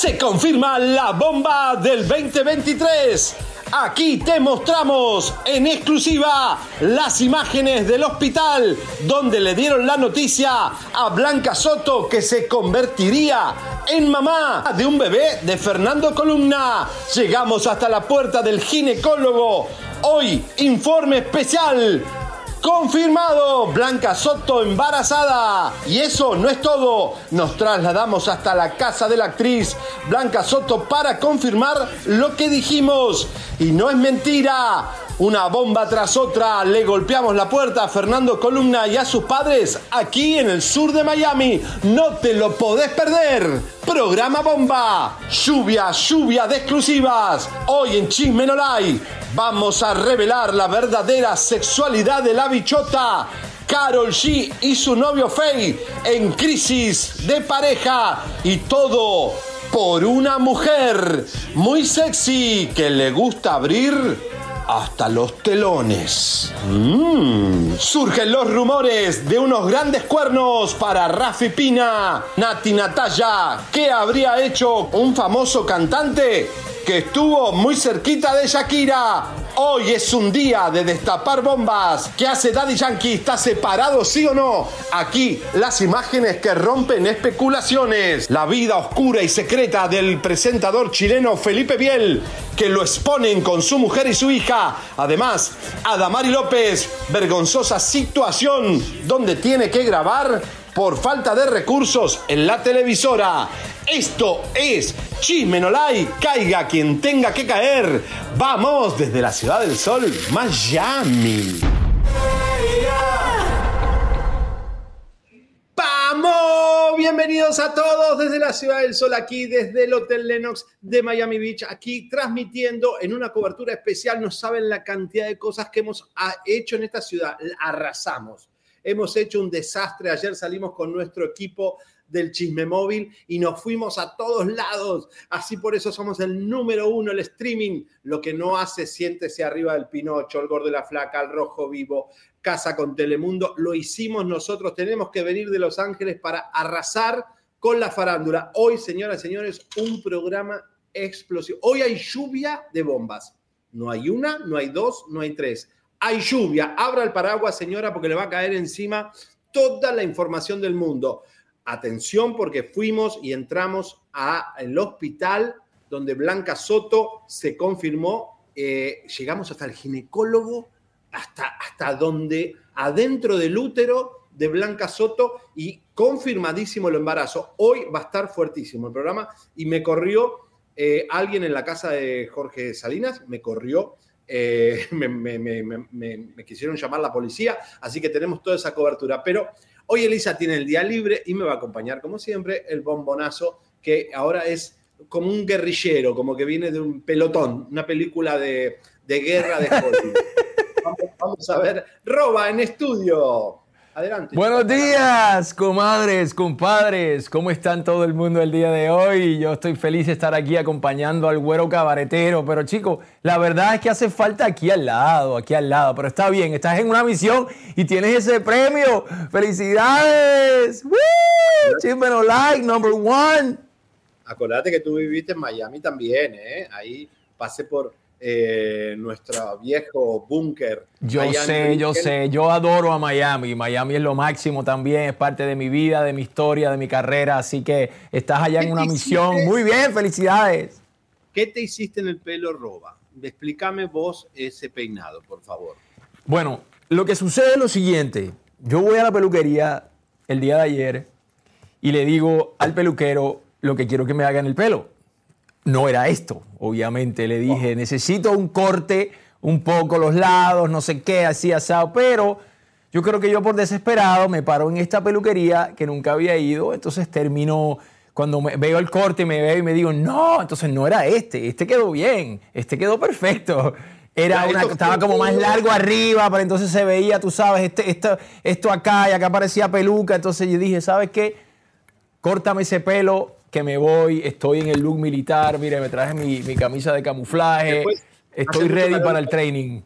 Se confirma la bomba del 2023. Aquí te mostramos en exclusiva las imágenes del hospital donde le dieron la noticia a Blanca Soto que se convertiría en mamá de un bebé de Fernando Columna. Llegamos hasta la puerta del ginecólogo. Hoy, informe especial Confirmado, Blanca Soto embarazada. Y eso no es todo. Nos trasladamos hasta la casa de la actriz Blanca Soto para confirmar lo que dijimos. Y no es mentira. Una bomba tras otra. Le golpeamos la puerta a Fernando Columna y a sus padres aquí en el sur de Miami. No te lo podés perder. Programa Bomba. Lluvia, lluvia de exclusivas. Hoy en Chisme No vamos a revelar la verdadera sexualidad de la bichota. Carol G y su novio Faye en crisis de pareja y todo por una mujer muy sexy que le gusta abrir hasta los telones. Mm. Surgen los rumores de unos grandes cuernos para Rafi Pina, Nati Natalia. ¿Qué habría hecho un famoso cantante que estuvo muy cerquita de Shakira? Hoy es un día de destapar bombas. ¿Qué hace Daddy Yankee? ¿Está separado, sí o no? Aquí las imágenes que rompen especulaciones. La vida oscura y secreta del presentador chileno Felipe Biel, que lo exponen con su mujer y su hija. Además, Adamari López, vergonzosa situación donde tiene que grabar por falta de recursos en la televisora. Esto es Chisme caiga quien tenga que caer. Vamos desde la ciudad del sol, Miami. ¡Vamos! Bienvenidos a todos desde la Ciudad del Sol, aquí desde el Hotel Lennox de Miami Beach, aquí transmitiendo en una cobertura especial. No saben la cantidad de cosas que hemos hecho en esta ciudad. Arrasamos hemos hecho un desastre. Ayer salimos con nuestro equipo del chisme móvil y nos fuimos a todos lados. Así por eso somos el número uno, el streaming. Lo que no hace, siéntese arriba del Pinocho, el gordo de la flaca, el rojo vivo, casa con Telemundo. Lo hicimos nosotros. Tenemos que venir de Los Ángeles para arrasar con la farándula. Hoy, señoras y señores, un programa explosivo. Hoy hay lluvia de bombas. No hay una, no hay dos, no hay tres hay lluvia, abra el paraguas señora porque le va a caer encima toda la información del mundo. Atención porque fuimos y entramos al hospital donde Blanca Soto se confirmó, eh, llegamos hasta el ginecólogo, hasta, hasta donde, adentro del útero de Blanca Soto y confirmadísimo el embarazo. Hoy va a estar fuertísimo el programa y me corrió eh, alguien en la casa de Jorge Salinas, me corrió eh, me, quisieron llamar la policía, así que tenemos toda esa cobertura. Pero hoy Elisa tiene el día libre y me va a acompañar, como siempre, el bombonazo, que ahora es como un guerrillero, como que viene de un pelotón, una película de, guerra de Hollywood. vamos a ver, roba en estudio. Adelante. Buenos días, comadres, compadres. ¿Cómo están todo el mundo el día de hoy? Yo estoy feliz de estar aquí acompañando al güero cabaretero. Pero chicos, la verdad es que hace falta aquí al lado, aquí al lado. Pero está bien, estás en una misión y tienes ese premio. ¡Felicidades! ¡Woo! Chismeno Like, number one. Acordate que tú viviste en Miami también, ¿eh? Ahí pasé por eh, nuestro viejo búnker. Yo sé, yo sé, yo adoro a Miami. Miami es lo máximo también, es parte de mi vida, de mi historia, de mi carrera. Así que estás allá en una misión. Muy bien, felicidades. ¿Qué te hiciste en el pelo, Roba? Explícame vos ese peinado, por favor. Bueno, lo que sucede es lo siguiente. Yo voy a la peluquería el día de ayer y le digo al peluquero lo que quiero que me haga en el pelo no era esto, obviamente. Le dije, necesito un corte un poco los lados, no sé qué, así asado, pero yo creo que yo por desesperado me paro en esta peluquería que nunca había ido, entonces termino, cuando veo el corte me veo y me digo, no, entonces no era este, este quedó bien, este quedó perfecto. Era una, estaba como más largo arriba, pero entonces se veía, tú sabes, este, esto, esto acá y acá parecía peluca, entonces yo dije, ¿sabes qué? Córtame ese pelo, que me voy, estoy en el look militar, mire, me traje mi, camisa de camuflaje, estoy ready para el training.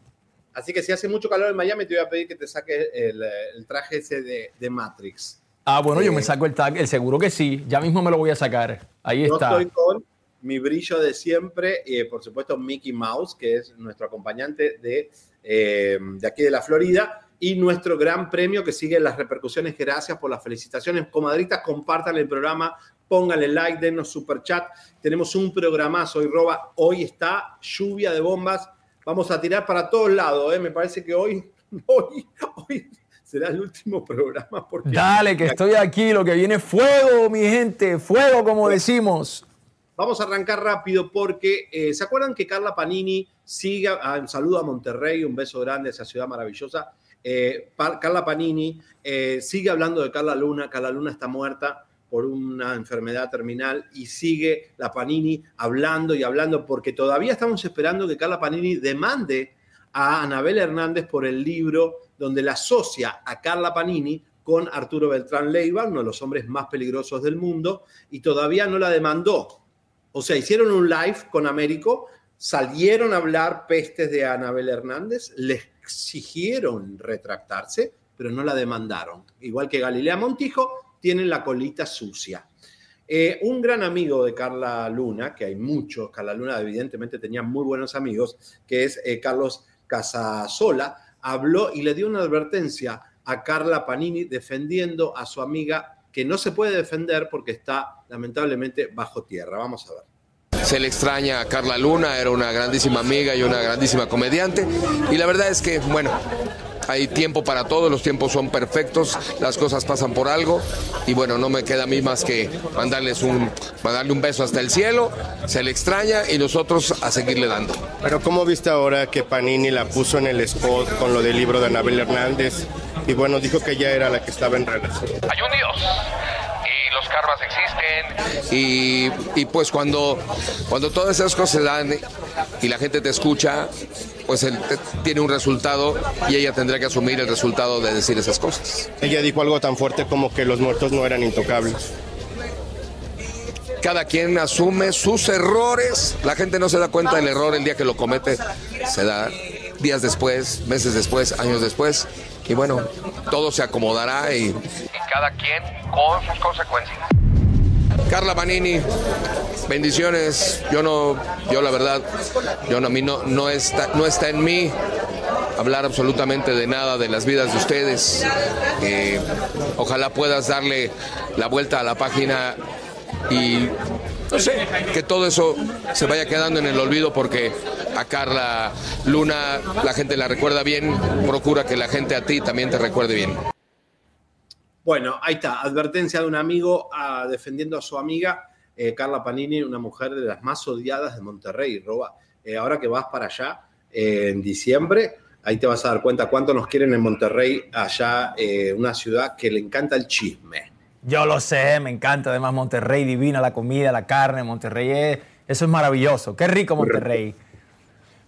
Así que si hace mucho calor en Miami, te voy a pedir que te saques el, traje ese de, Matrix. Ah, bueno, yo me eh, saco el tag, el seguro que sí, ya mismo me lo voy a sacar. Ahí está. Estoy con mi brillo de siempre, y por supuesto Mickey Mouse, que es nuestro acompañante de, eh, de aquí de la Florida y nuestro gran premio que sigue las repercusiones. Gracias por las felicitaciones. Comadritas, compartan el programa, pónganle like, denos super chat. Tenemos un programazo hoy, Roba. Hoy está lluvia de bombas. Vamos a tirar para todos lados. ¿eh? Me parece que hoy, hoy, hoy será el último programa. Porque... Dale, que estoy aquí. Lo que viene fuego, mi gente. Fuego, como decimos. Vamos a arrancar rápido porque eh, ¿se acuerdan que Carla Panini sigue? Ah, un saludo a Monterrey, un beso grande a esa ciudad maravillosa. Eh, Carla Panini eh, sigue hablando de Carla Luna. Carla Luna está muerta por una enfermedad terminal y sigue la Panini hablando y hablando porque todavía estamos esperando que Carla Panini demande a Anabel Hernández por el libro donde la asocia a Carla Panini con Arturo Beltrán Leiva, uno de los hombres más peligrosos del mundo, y todavía no la demandó. O sea, hicieron un live con Américo, salieron a hablar pestes de Anabel Hernández, les exigieron retractarse, pero no la demandaron. Igual que Galilea Montijo, tienen la colita sucia. Eh, un gran amigo de Carla Luna, que hay muchos, Carla Luna evidentemente tenía muy buenos amigos, que es eh, Carlos Casasola, habló y le dio una advertencia a Carla Panini defendiendo a su amiga que no se puede defender porque está lamentablemente bajo tierra. Vamos a ver. Se le extraña a Carla Luna, era una grandísima amiga y una grandísima comediante. Y la verdad es que, bueno, hay tiempo para todo, los tiempos son perfectos, las cosas pasan por algo y bueno, no me queda a mí más que mandarles un, mandarle un beso hasta el cielo, se le extraña y nosotros a seguirle dando. Pero ¿cómo viste ahora que Panini la puso en el spot con lo del libro de Anabel Hernández? Y bueno, dijo que ella era la que estaba en relación. Hay un Dios los karmas existen. Y, y, pues cuando, cuando todas esas cosas se dan y la gente te escucha, pues él tiene un resultado y ella tendrá que asumir el resultado de decir esas cosas. Ella dijo algo tan fuerte como que los muertos no eran intocables. Cada quien asume sus errores. La gente no se da cuenta del error el día que lo comete. Se da días después, meses después, años después. Y bueno, todo se acomodará y, y cada quien con sus consecuencias. Carla Panini, bendiciones. Yo no, yo la verdad, yo no, a mí no, no, está, no está en mí hablar absolutamente de nada de las vidas de ustedes. Eh, ojalá puedas darle la vuelta a la página y no sé, que todo eso se vaya quedando en el olvido porque a Carla Luna la gente la recuerda bien, procura que la gente a ti también te recuerde bien. Bueno, ahí está, advertencia de un amigo ah, defendiendo a su amiga, eh, Carla Panini, una mujer de las más odiadas de Monterrey, Roba. Eh, ahora que vas para allá eh, en diciembre, ahí te vas a dar cuenta cuánto nos quieren en Monterrey, allá, una ciudad que le encanta el chisme. Yo lo sé, me encanta además Monterrey, divina la comida, la carne, Monterrey, eso es maravilloso, qué rico Monterrey.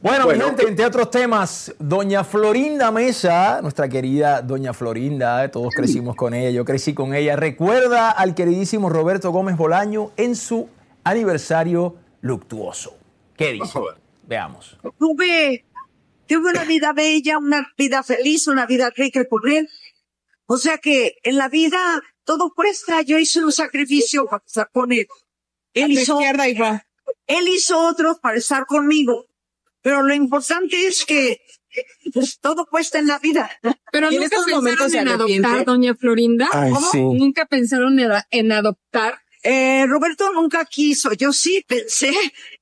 Bueno, mi gente, entre otros temas, doña Florinda Mesa, nuestra querida doña Florinda, eh, todos crecimos con ella, yo crecí con ella, recuerda al queridísimo Roberto Gómez Bolaño en su aniversario luctuoso. ¿Qué dice? Veamos. Tuve, tuve una vida bella, una vida feliz, una vida rica y corriente. O sea que en la vida todo cuesta. Yo hice un sacrificio para estar con él. Él hizo, él hizo otros para estar conmigo Pero lo importante es que pues, todo cuesta en la vida. Pero ¿Y en nunca pensaron en adoptar, doña Florinda. Ay, ¿Cómo? sí. Nunca pensaron en, adoptar. Eh, Roberto nunca quiso, yo sí pensé,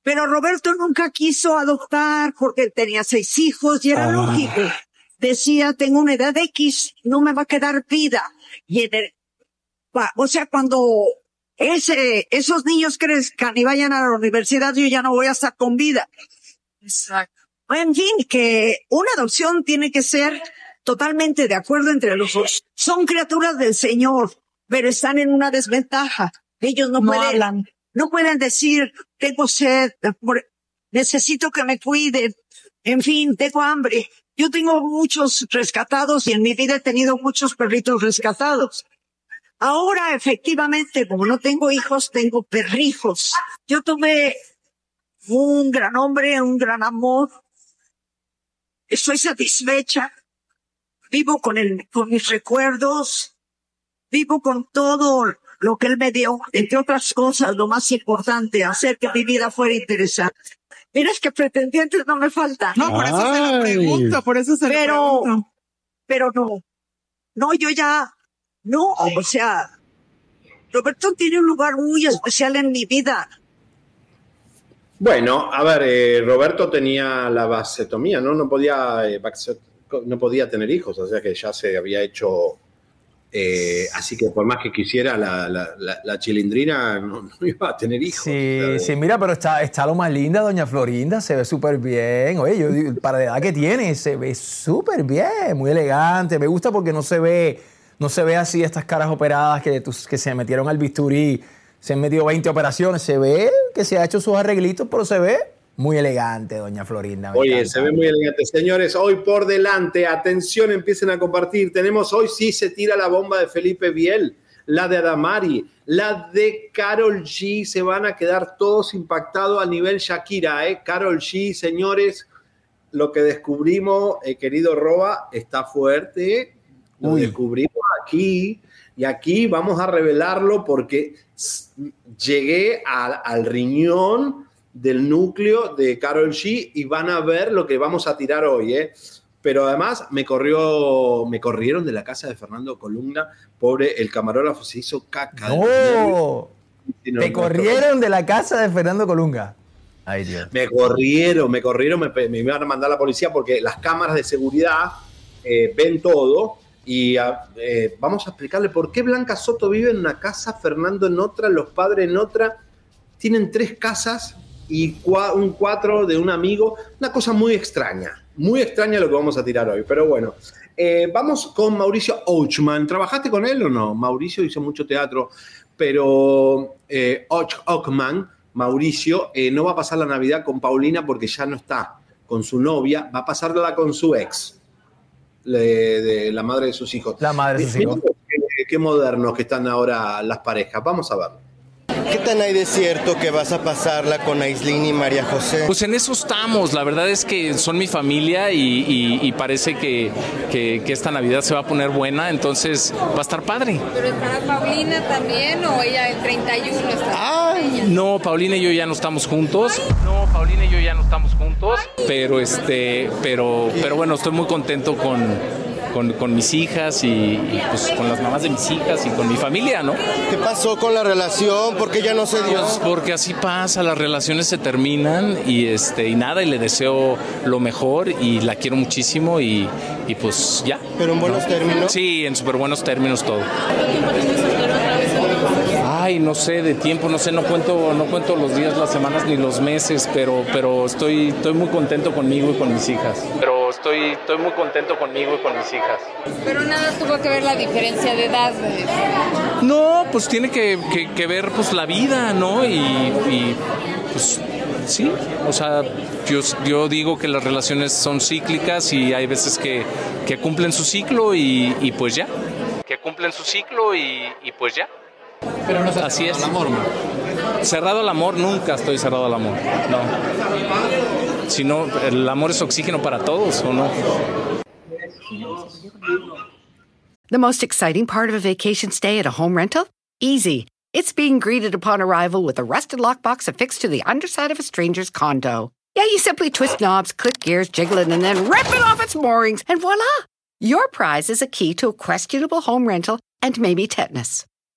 pero Roberto nunca quiso adoptar porque él tenía seis hijos y era Ah. lógico. Decía, tengo una edad X, no me va a quedar vida. Y en el- pa- o sea, cuando ese, esos niños crezcan y vayan a la universidad, yo ya no voy a estar con vida. Exacto. En fin, que una adopción tiene que ser totalmente de acuerdo entre los dos. Son criaturas del Señor, pero están en una desventaja. Ellos no, No pueden, hablan. no pueden decir, tengo sed, necesito que me cuiden. En fin, tengo hambre. Yo tengo muchos rescatados y en mi vida he tenido muchos perritos rescatados. Ahora, efectivamente, como no tengo hijos, tengo perrijos. Yo tuve un gran hombre, un gran amor. Estoy satisfecha. Vivo con el, con mis recuerdos. Vivo con todo lo que él me dio. Entre otras cosas, lo más importante, hacer que mi vida fuera interesante. Mira, es que pretendientes no me faltan. No, por eso se lo Ay. pregunto, por eso se Pero- lo pregunto. pero no. No, yo ya, no, o sea, Roberto tiene un lugar muy especial en mi vida. Bueno, a ver, eh, Roberto tenía la vasectomía, ¿no? No podía, eh, no podía tener hijos, o sea que ya se había hecho. eh, así que por más que quisiera, la, la- la- la chilindrina no, no iba a tener hijos. Sí, sí, mira, pero está, está lo más linda, doña Florinda, se ve súper bien. Oye, yo digo, para la edad que tiene, se ve súper bien, muy elegante. Me gusta porque no se ve, no se ve así estas caras operadas que, que se metieron al bisturí, se han metido 20 operaciones. Se ve que se ha hecho sus arreglitos, pero se ve muy elegante, doña Florinda. Oye, encanta. se ve muy elegante. Señores, hoy por delante, atención, empiecen a compartir. Tenemos hoy sí se tira la bomba de Felipe Biel, la de Adamari, la de Carol G. Se van a quedar todos impactados a nivel Shakira, ¿eh? Carol G, señores, lo que descubrimos, eh, querido Roba, está fuerte. Lo Uy. descubrimos aquí y aquí vamos a revelarlo porque llegué al- al riñón del núcleo de Carol G y van a ver lo que vamos a tirar hoy, ¿eh? Pero además me corrió, me corrieron de la casa de Fernando Columna, pobre, el camarógrafo se hizo caca. de. ¡No! No- Te corrieron de la casa de Fernando Colunga. Ay, Dios. Me corrieron, me corrieron, me, me iban a mandar a la policía porque las cámaras de seguridad eh, ven todo. Y ah, eh, vamos a explicarle por qué Blanca Soto vive en una casa, Fernando en otra, los padres en otra. Tienen tres casas y un cuatro de un amigo. Una cosa muy extraña, muy extraña lo que vamos a tirar hoy. Pero bueno, eh, vamos con Mauricio Ochman. ¿Trabajaste con él o no? Mauricio hizo mucho teatro, pero eh, Och- Ochman, Mauricio, no va a pasar la Navidad con Paulina porque ya no está con su novia, va a pasarla con su ex, le- de la madre de sus hijos. La madre de sus hijos. Qué, qué modernos que están ahora las parejas. Vamos a verlo. ¿Qué tan hay de cierto que vas a pasarla con Aislinn y María José? Pues en eso estamos, la verdad es que son mi familia y, y- y parece que, que- que esta Navidad se va a poner buena, entonces va a estar padre. ¿Pero estará Paulina también o ella el 31 está? No, Paulina y yo ya no estamos juntos. No, Paulina y yo ya no estamos juntos. Pero este, pero, pero bueno, estoy muy contento con, con, con mis hijas y, y, pues con las mamás de mis hijas y con mi familia, ¿no? ¿Qué pasó con la relación? ¿Por qué ya no se dio? Pues porque así pasa, las relaciones se terminan y este y nada y le deseo lo mejor y la quiero muchísimo y, y pues ya. ¿Pero en buenos términos? Sí, en súper buenos términos todo. Ay, no sé, de tiempo, no sé, no cuento, no cuento los días, las semanas ni los meses, pero, pero estoy, estoy muy contento conmigo y con mis hijas. Pero estoy, estoy muy contento conmigo y con mis hijas. Pero nada tuvo que ver la diferencia de edad. de- No, pues tiene que, que- que ver pues la vida, ¿no? Y, y, pues sí, o sea, yo, yo digo que las relaciones son cíclicas y hay veces que, que cumplen su ciclo y, y pues ya. Que cumplen su ciclo y, y pues ya. Pero no Así es. amor, Cerrado al amor, nunca estoy cerrado al amor. No. Si no, el amor es oxígeno para todos, ¿o no? The most exciting part of a vacation stay at a home rental? Easy. It's being greeted upon arrival with a rusted lockbox affixed to the underside of a stranger's condo. Yeah, you simply twist knobs, click gears, jiggle it, and then rip it off its moorings, and voila! Your prize is a key to a questionable home rental and maybe tetanus.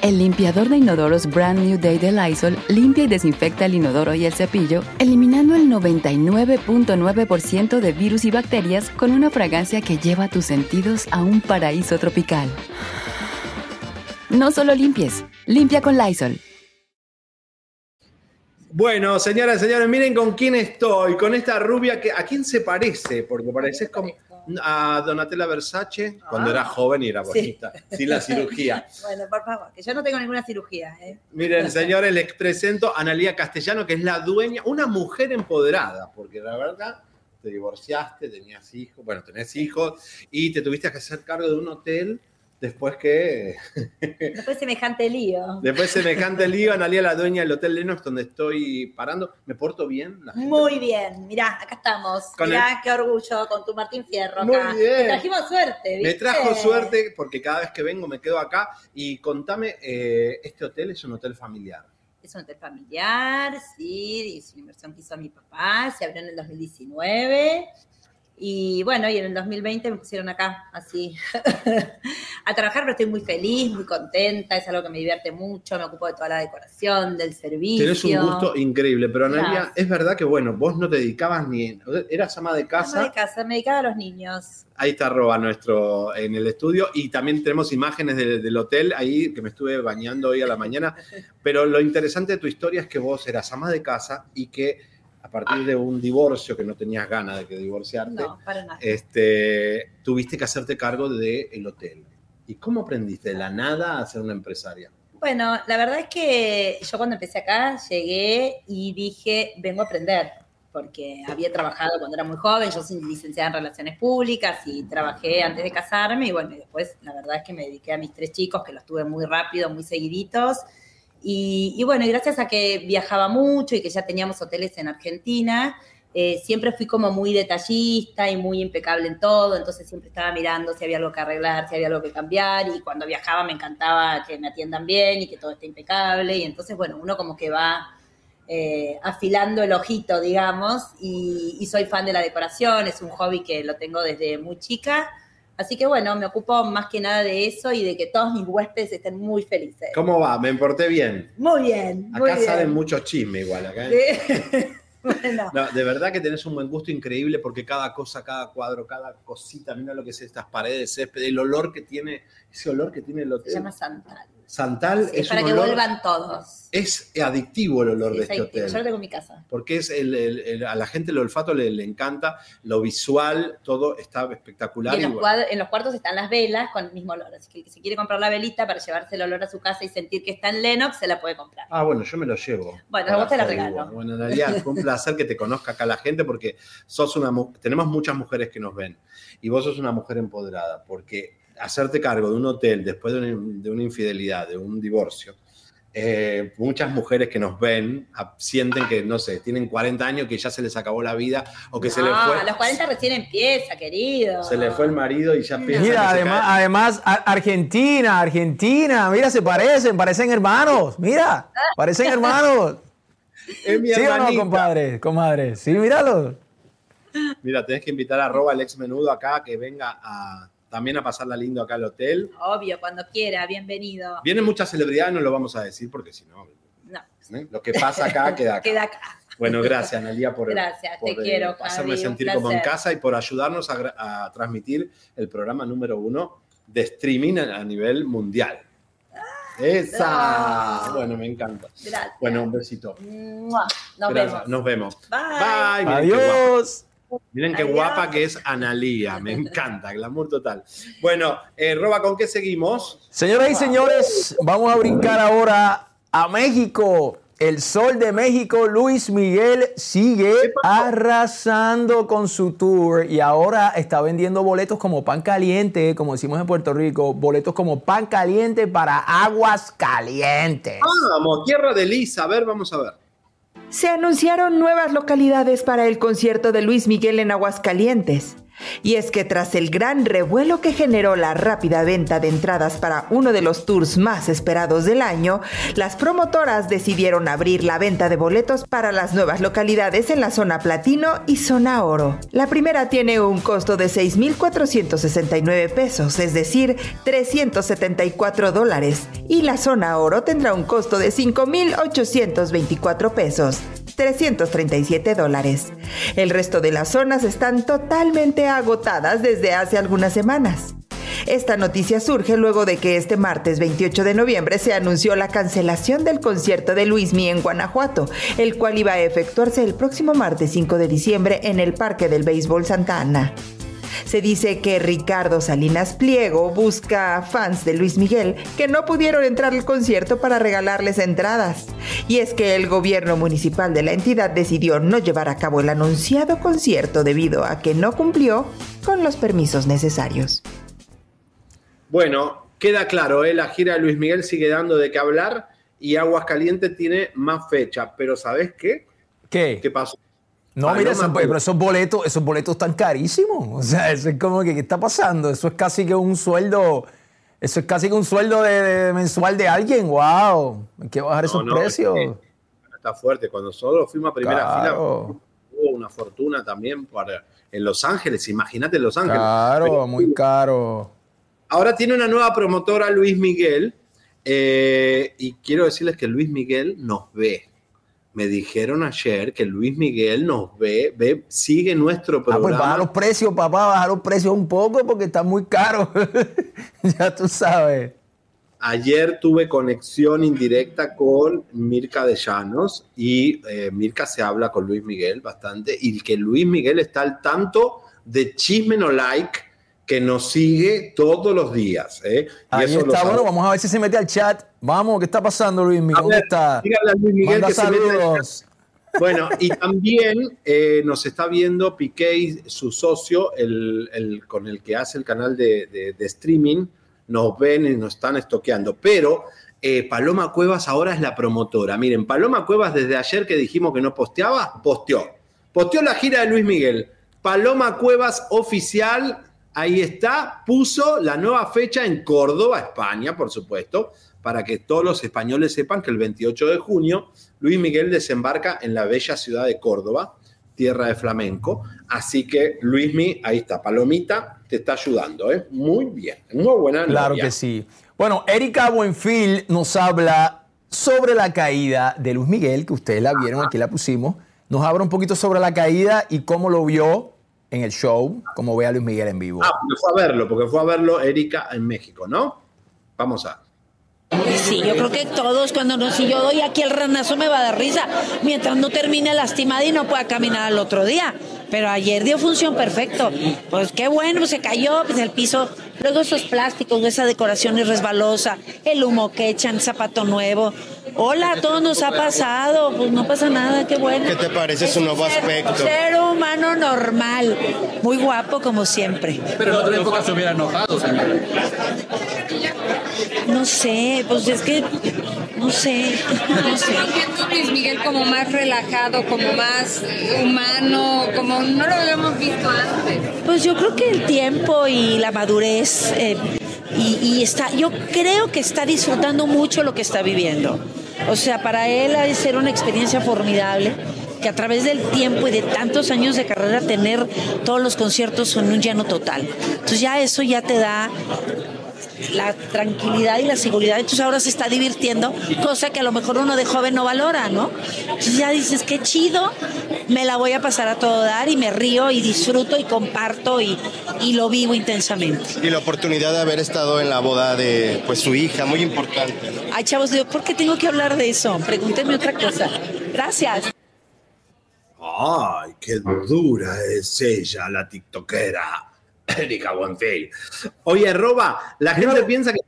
El limpiador de inodoros Brand New Day de Lysol limpia y desinfecta el inodoro y el cepillo, eliminando el 99.9% de virus y bacterias con una fragancia que lleva tus sentidos a un paraíso tropical. No solo limpies, limpia con Lysol. Bueno, señoras y señores, miren con quién estoy, con esta rubia que a quién se parece, porque pareces como a Donatella Versace cuando Ah. era joven y era Sí. bonita, sin la cirugía. Bueno, por favor, que yo no tengo ninguna cirugía. ¿eh? Miren, señores, les presento a Analía Castellano, que es la dueña, una mujer empoderada, porque la verdad te divorciaste, tenías hijos, bueno, tenés hijos y te tuviste que hacer cargo de un hotel después que Después semejante lío. después semejante lío, Analía la dueña del Hotel Lennox donde estoy parando. ¿Me porto bien? La gente- Muy bien, mirá, acá estamos. Con mirá qué orgullo con tu Martín Fierro Muy acá. bien. Te trajimos suerte, Me trajo suerte porque cada vez que vengo me quedo acá y contame, eh, este hotel es un hotel familiar. Es un hotel familiar, sí, es una inversión que hizo mi papá, se abrió en el 2019. Y bueno, y en el 2020 me pusieron acá, así, a trabajar, pero estoy muy feliz, muy contenta, es algo que me divierte mucho, me ocupo de toda la decoración, del servicio. Tienes un gusto increíble, pero Analia, es verdad que bueno, vos no te dedicabas ni, eras ama de Ama casa, de casa, me dedicaba a los niños. ahí está Roba nuestro en el estudio y también tenemos imágenes del, del hotel ahí que me estuve bañando hoy a la mañana, pero lo interesante de tu historia es que vos eras ama de casa y que a partir de un divorcio que no tenías ganas de que divorciarte, No, para nada. este, tuviste que hacerte cargo del hotel. ¿Y cómo aprendiste de la nada a ser una empresaria? Bueno, la verdad es que yo cuando empecé acá llegué y dije, vengo a aprender, porque había trabajado cuando era muy joven, yo soy licenciada en Relaciones Públicas y trabajé antes de casarme y bueno, y después la verdad es que me dediqué a mis tres chicos, que los tuve muy rápido, muy seguiditos. Y, y bueno, y gracias a que viajaba mucho y que ya teníamos hoteles en Argentina, eh, siempre fui como muy detallista y muy impecable en todo, entonces siempre estaba mirando si había algo que arreglar, si había algo que cambiar, y cuando viajaba me encantaba que me atiendan bien y que todo esté impecable, y entonces, bueno, uno como que va eh, afilando el ojito, digamos, y, y soy fan de la decoración, es un hobby que lo tengo desde muy chica, así que bueno, me ocupo más que nada de eso y de que todos mis huéspedes estén muy felices. ¿Cómo va? Me porté bien. Muy bien, muy Acá bien. salen muchos chismes igual. Acá, ¿eh? Sí. bueno, No, de verdad que tenés un buen gusto increíble porque cada cosa, cada cuadro, cada cosita, mira lo que es estas paredes de césped, el olor que tiene, ese olor que tiene el se hotel. llama Santal. Santal Es es para un que olor, vuelvan todos. es adictivo el olor Sí, de es este adictivo. hotel. Yo lo tengo en mi casa. Porque es el- el- el- a la gente el olfato le, le encanta, lo visual, todo está espectacular. Y en, y los bueno. cuad- en los cuartos están las velas con el mismo olor. Así que el que se quiere comprar la velita para llevarse el olor a su casa y sentir que está en Lennox, se la puede comprar. Ah, bueno, yo me lo llevo. Bueno, vos te la regalo. igual. Bueno, en realidad fue un placer que te conozca acá la gente porque sos una tenemos muchas mujeres que nos ven y vos sos una mujer empoderada porque hacerte cargo de un hotel después de una, de una infidelidad, de un divorcio, eh, muchas mujeres que nos ven a- sienten que, no sé, tienen 40 años, que ya se les acabó la vida o que se les No, fue, a los 40 recién empieza, querido. se les fue el marido y ya piensan que Mira, además, cae. además, a- Argentina, Argentina, mira, se parecen, parecen hermanos, mira, parecen hermanos. Es mi ¿Sí o no, compadre? Comadre, sí, míralo. Mira, tenés que invitar a arroba el ex menudo acá que venga a, también a pasarla lindo acá al hotel. Obvio, cuando quiera, bienvenido. Vienen muchas celebridades, no lo vamos a decir porque si no, No, ¿eh? lo que pasa acá queda acá. queda acá. Bueno, gracias, Analia, por, Gracias, te por, quiero, Javi, hacerme un sentir como en casa y por ayudarnos a, a transmitir el programa número uno de streaming a, a nivel mundial. ¡Esa! Ah. Bueno, me encanta. Gracias. Bueno, un besito. Nos Gracias. vemos. Nos vemos. Bye. Bye. Adiós. Miren qué Adiós. guapa que es Analía. Me encanta, glamour total. Bueno, eh, Roba, ¿con qué seguimos? Señoras y señores, vamos a brincar ahora a México. el Sol de México, Luis Miguel, sigue arrasando con su tour y ahora está vendiendo boletos como pan caliente, como decimos en Puerto Rico, boletos como pan caliente para aguas calientes. Vamos, tierra de Lisa, a ver, vamos a ver. Se anunciaron nuevas localidades para el concierto de Luis Miguel en Aguascalientes. Y es que tras el gran revuelo que generó la rápida venta de entradas para uno de los tours más esperados del año, las promotoras decidieron abrir la venta de boletos para las nuevas localidades en la zona platino y zona oro. La primera tiene un costo de 6.469 pesos, es decir, 374 dólares, y la zona oro tendrá un costo de 5.824 pesos, 337 dólares. El resto de las zonas están totalmente agotadas desde hace algunas semanas. Esta noticia surge luego de que este martes 28 de noviembre se anunció la cancelación del concierto de Luismi en Guanajuato, el cual iba a efectuarse el próximo martes 5 de diciembre en el Parque del Béisbol Santa Ana. Se dice que Ricardo Salinas Pliego busca fans de Luis Miguel que no pudieron entrar al concierto para regalarles entradas. Y es que el gobierno municipal de la entidad decidió no llevar a cabo el anunciado concierto debido a que no cumplió con los permisos necesarios. Bueno, queda claro, ¿eh? la gira de Luis Miguel sigue dando de qué hablar y Aguascalientes tiene más fecha, pero ¿sabes qué? ¿Qué? ¿Qué pasó? No, mira, esos, pero esos boletos, esos boletos están carísimos. O sea, eso es como que, ¿qué está pasando? Eso es casi que un sueldo, eso es casi que un sueldo de, mensual de alguien. ¡Wow! Hay que bajar esos precios. está fuerte. Cuando nosotros fuimos a primera fila, hubo una fortuna también para, en Los Ángeles. Imagínate en Los Ángeles. Claro, muy caro. Ahora tiene una nueva promotora, Luis Miguel. Eh, y quiero decirles que Luis Miguel nos ve me dijeron ayer que Luis Miguel nos ve, ve sigue nuestro programa. Ah, pues baja los precios, papá, baja los precios un poco porque está muy caro. ya tú sabes. Ayer tuve conexión indirecta con Mirka de Llanos y eh, Mirka se habla con Luis Miguel bastante y que Luis Miguel está al tanto de Chisme No Like que nos sigue todos los días. ¿eh? Ahí está, bueno, vamos a ver si se mete al chat. Vamos, ¿qué está pasando, Luis Miguel? ¿Dónde está? Dígale a Luis Miguel que saludos. Bueno, y también eh, nos está viendo Piqué, su socio, el, con el que hace el canal de, streaming, nos ven y nos están estoqueando. Pero eh, Paloma Cuevas ahora es la promotora. Miren, Paloma Cuevas desde ayer que dijimos que no posteaba, posteó. Posteó la gira de Luis Miguel. Paloma Cuevas oficial ahí está, puso la nueva fecha en Córdoba, España, por supuesto, para que todos los españoles sepan que el 28 de junio Luis Miguel desembarca en la bella ciudad de Córdoba, tierra de flamenco. Así que Luismi, ahí está, Palomita, te está ayudando, ¿eh? Muy bien, muy buena. Claro que sí. Bueno, Erika Buenfil nos habla sobre la caída de Luis Miguel, que ustedes la vieron, aquí la pusimos. Nos habla un poquito sobre la caída y cómo lo vio en el show, como ve a Luis Miguel en vivo. Ah, porque fue a verlo, porque fue a verlo Erika en México, ¿no? Vamos a. Sí, yo creo que todos, cuando no, si yo doy aquí el ranazo me va a dar risa, mientras no termine lastimada y no pueda caminar al otro día. Pero ayer dio función perfecto. Pues qué bueno, se cayó, pues el piso. Luego esos plásticos, esa decoración es resbalosa, el humo que echan, zapato nuevo. Hola, todo nos ha pasado, pues no pasa nada, qué bueno. ¿Qué te parece su nuevo aspecto? Ser humano normal, muy guapo como siempre. Pero en otra época se hubiera enojado, señora. No sé, pues es que no sé, no sé. Luis Miguel como más relajado, como más humano, como no lo habíamos visto antes. Pues yo creo que el tiempo y la madurez eh, y, está, yo creo que está disfrutando mucho lo que está viviendo. O sea, para él ha de ser una experiencia formidable que a través del tiempo y de tantos años de carrera tener todos los conciertos en un llano total. Entonces ya eso ya te da la tranquilidad y la seguridad. Entonces ahora se está divirtiendo, cosa que a lo mejor uno de joven no valora, ¿no? Entonces ya dices, qué chido, me la voy a pasar a todo dar y me río y disfruto y comparto y, y lo vivo intensamente. Y la oportunidad de haber estado en la boda de pues su hija, muy importante. Ay, chavos, ¿por qué tengo que hablar de eso? Pregúntenme otra cosa. Gracias. Ay, qué dura es ella, la tiktokera. Erika Buenfil. Oye, Roba, la gente piensa que,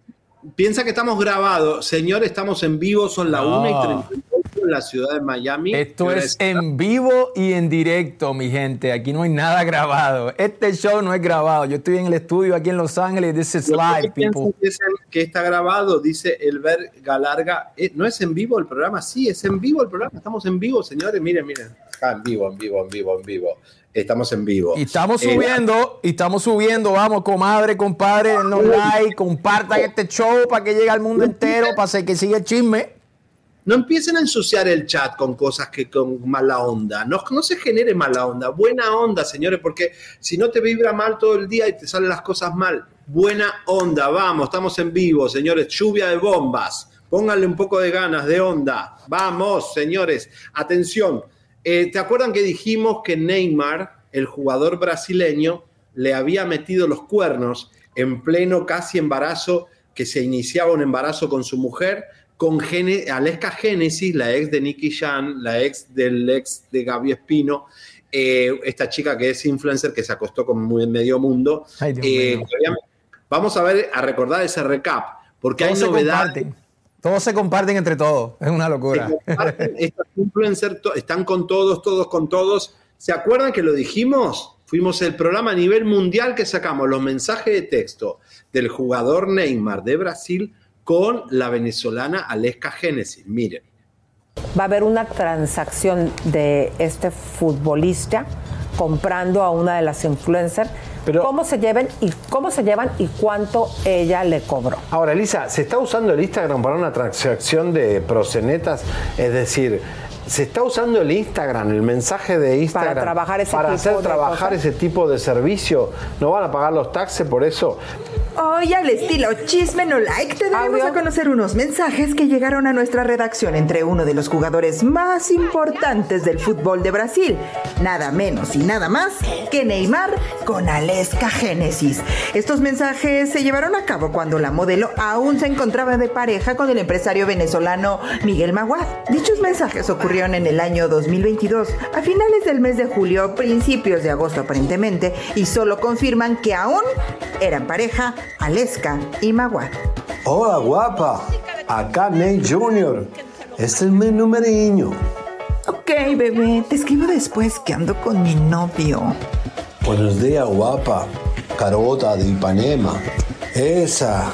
piensa que estamos grabados. Señor, estamos en vivo, son la 1 y 38. en la ciudad de Miami. Esto es en vivo y en directo, mi gente. Aquí no hay nada grabado. Este show no es grabado. Yo estoy en el estudio aquí en Los Ángeles. This is live, people. Que, que está grabado, dice Elber Galarga. Eh, ¿No es en vivo el programa? Sí, es en vivo el programa. Estamos en vivo, señores. Miren, miren. Está en vivo, en vivo, en vivo, en vivo. Estamos en vivo. Y estamos eh, subiendo, y estamos subiendo, vamos, comadre, compadre, denos like, compartan este show para que llegue al mundo entero, para que siga el chisme. No empiecen a ensuciar el chat con cosas que con mala onda. No, no se genere mala onda. Buena onda, señores, porque si no te vibra mal todo el día y te salen las cosas mal. Buena onda, vamos, estamos en vivo, señores. Lluvia de bombas. Pónganle un poco de ganas, de onda. Vamos, señores. Atención. Eh, ¿Te acuerdan que dijimos que Neymar, el jugador brasileño, le había metido los cuernos en pleno casi embarazo, que se iniciaba un embarazo con su mujer, con Gene, Aleska Genesis, la ex de Nicky Jan, la ex del ex de Gaby Espino, eh, esta chica que es influencer que se acostó con medio mundo. Eh, vamos a ver, a recordar ese recap, porque hay novedades. Todos se comparten entre todos, es una locura. Estos influencers están con todos, todos con todos. ¿Se acuerdan que lo dijimos? Fuimos el programa a nivel mundial que sacamos los mensajes de texto del jugador Neymar de Brasil con la venezolana Aleska Génesis. Miren. Va a haber una transacción de este futbolista comprando a una de las influencers cómo se lleven y cómo se llevan y cuánto ella le cobró. Ahora, Elisa, ¿se está usando el Instagram para una transacción de prosenetas? Es decir, se está usando el Instagram, el mensaje de Instagram para trabajar ese para hacer trabajar ese tipo de servicio. ¿No van a pagar los taxes por eso? Hoy al estilo chisme no like te daremos a conocer unos mensajes que llegaron a nuestra redacción entre uno de los jugadores más importantes del fútbol de Brasil, nada menos y nada más que Neymar con Aleska Génesis. Estos mensajes se llevaron a cabo cuando la modelo aún se encontraba de pareja con el empresario venezolano Miguel Maguad. Dichos mensajes ocurrieron en el año 2022, a finales del mes de julio, principios de agosto aparentemente, y solo confirman que aún eran pareja Aleska y Maguad. Hola guapa, acá Ney Jr. Este es mi numeriño. Ok, bebé, te escribo después que ando con mi novio. Buenos días, guapa. Carota de Ipanema. Esa,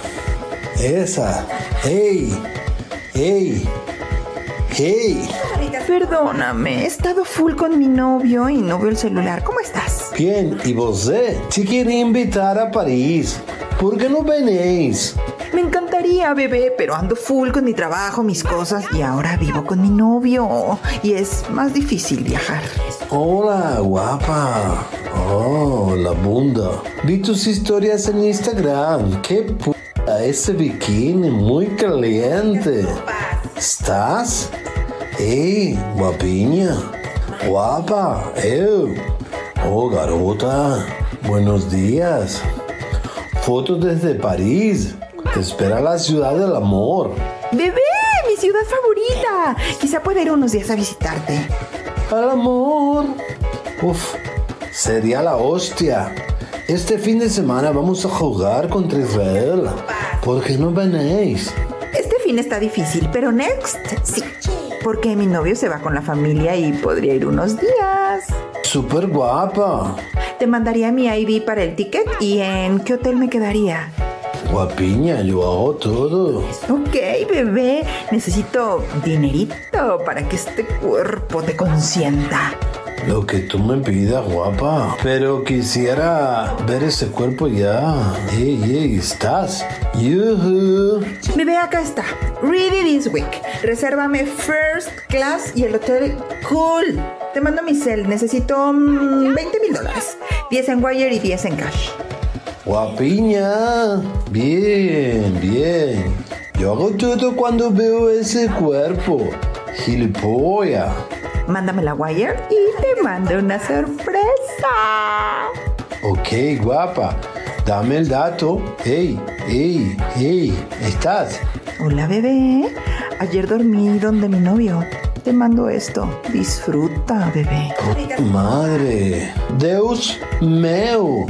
esa. ¡Ey! ¡Ey! ¡Hey! Perdóname, he estado full con mi novio y no veo el celular. ¿Cómo estás? Bien, ¿y vos? Te quiero invitar a París. ¿Por qué no venís? Me encantaría, bebé, pero ando full con mi trabajo, mis cosas y ahora vivo con mi novio y es más difícil viajar. Hola, guapa. Oh, la bunda. Vi tus historias en Instagram. Qué puta, ese bikini muy caliente. ¿Estás? ¡Ey, guapiña! ¡Guapa! ¡Eh! ¡Oh, garota! Buenos días. Fotos desde París. Te espera la ciudad del amor. ¡Bebé! ¡Mi ciudad favorita! Quizá pueda ir unos días a visitarte. ¡Al amor! Uf, sería la hostia. Este fin de semana vamos a jugar contra Israel. ¿Por qué no venís? Este fin está difícil, pero next, sí porque mi novio se va con la familia y podría ir unos días. Súper guapa. Te mandaría mi ID para el ticket y en qué hotel me quedaría. Guapiña, yo hago todo. Ok, bebé. Necesito dinerito para que este cuerpo te consienta. Lo que tú me pidas, guapa. Pero quisiera ver ese cuerpo ya. Ey, ey, ¿estás? Yuhu. Bebé, acá está. Ready this week. Resérvame first class y el hotel cool. Te mando mi cel. Necesito 20 mm, mil dólares. 10 en wire y 10 en cash. Guapiña. Bien, bien. Yo hago todo cuando veo ese cuerpo. Gilipollas mándame la wire y te mando una sorpresa. Ok, guapa. Dame el dato. Hey, hey, hey, ¿estás? Hola, bebé. Ayer dormí donde mi novio. Te mando esto. Disfruta, bebé. Oh, madre. Deus meu.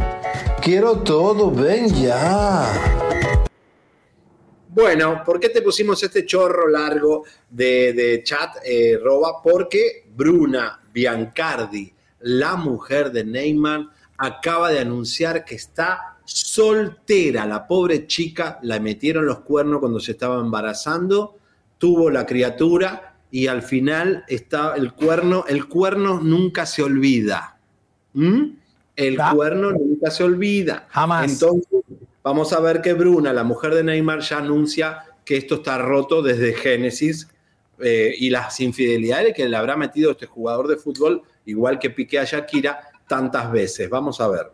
Quiero todo. Ven ya. Bueno, ¿por qué te pusimos este chorro largo de, de chat, eh, Roba? Porque Bruna Biancardi, la mujer de Neymar, acaba de anunciar que está soltera. La pobre chica la metieron los cuernos cuando se estaba embarazando, tuvo la criatura y al final está el cuerno. El cuerno nunca se olvida. ¿Mm? El cuerno nunca se olvida. Jamás. Entonces, vamos a ver que Bruna, la mujer de Neymar, ya anuncia que esto está roto desde Génesis eh, y las infidelidades que le habrá metido este jugador de fútbol, igual que Piqué a Shakira, tantas veces. Vamos a ver.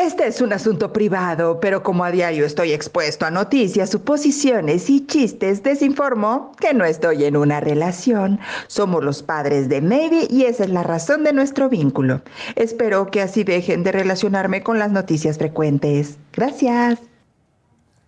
Este es un asunto privado, pero como a diario estoy expuesto a noticias, suposiciones y chistes, desinformo que no estoy en una relación. Somos los padres de Maybe y esa es la razón de nuestro vínculo. Espero que así dejen de relacionarme con las noticias frecuentes. Gracias.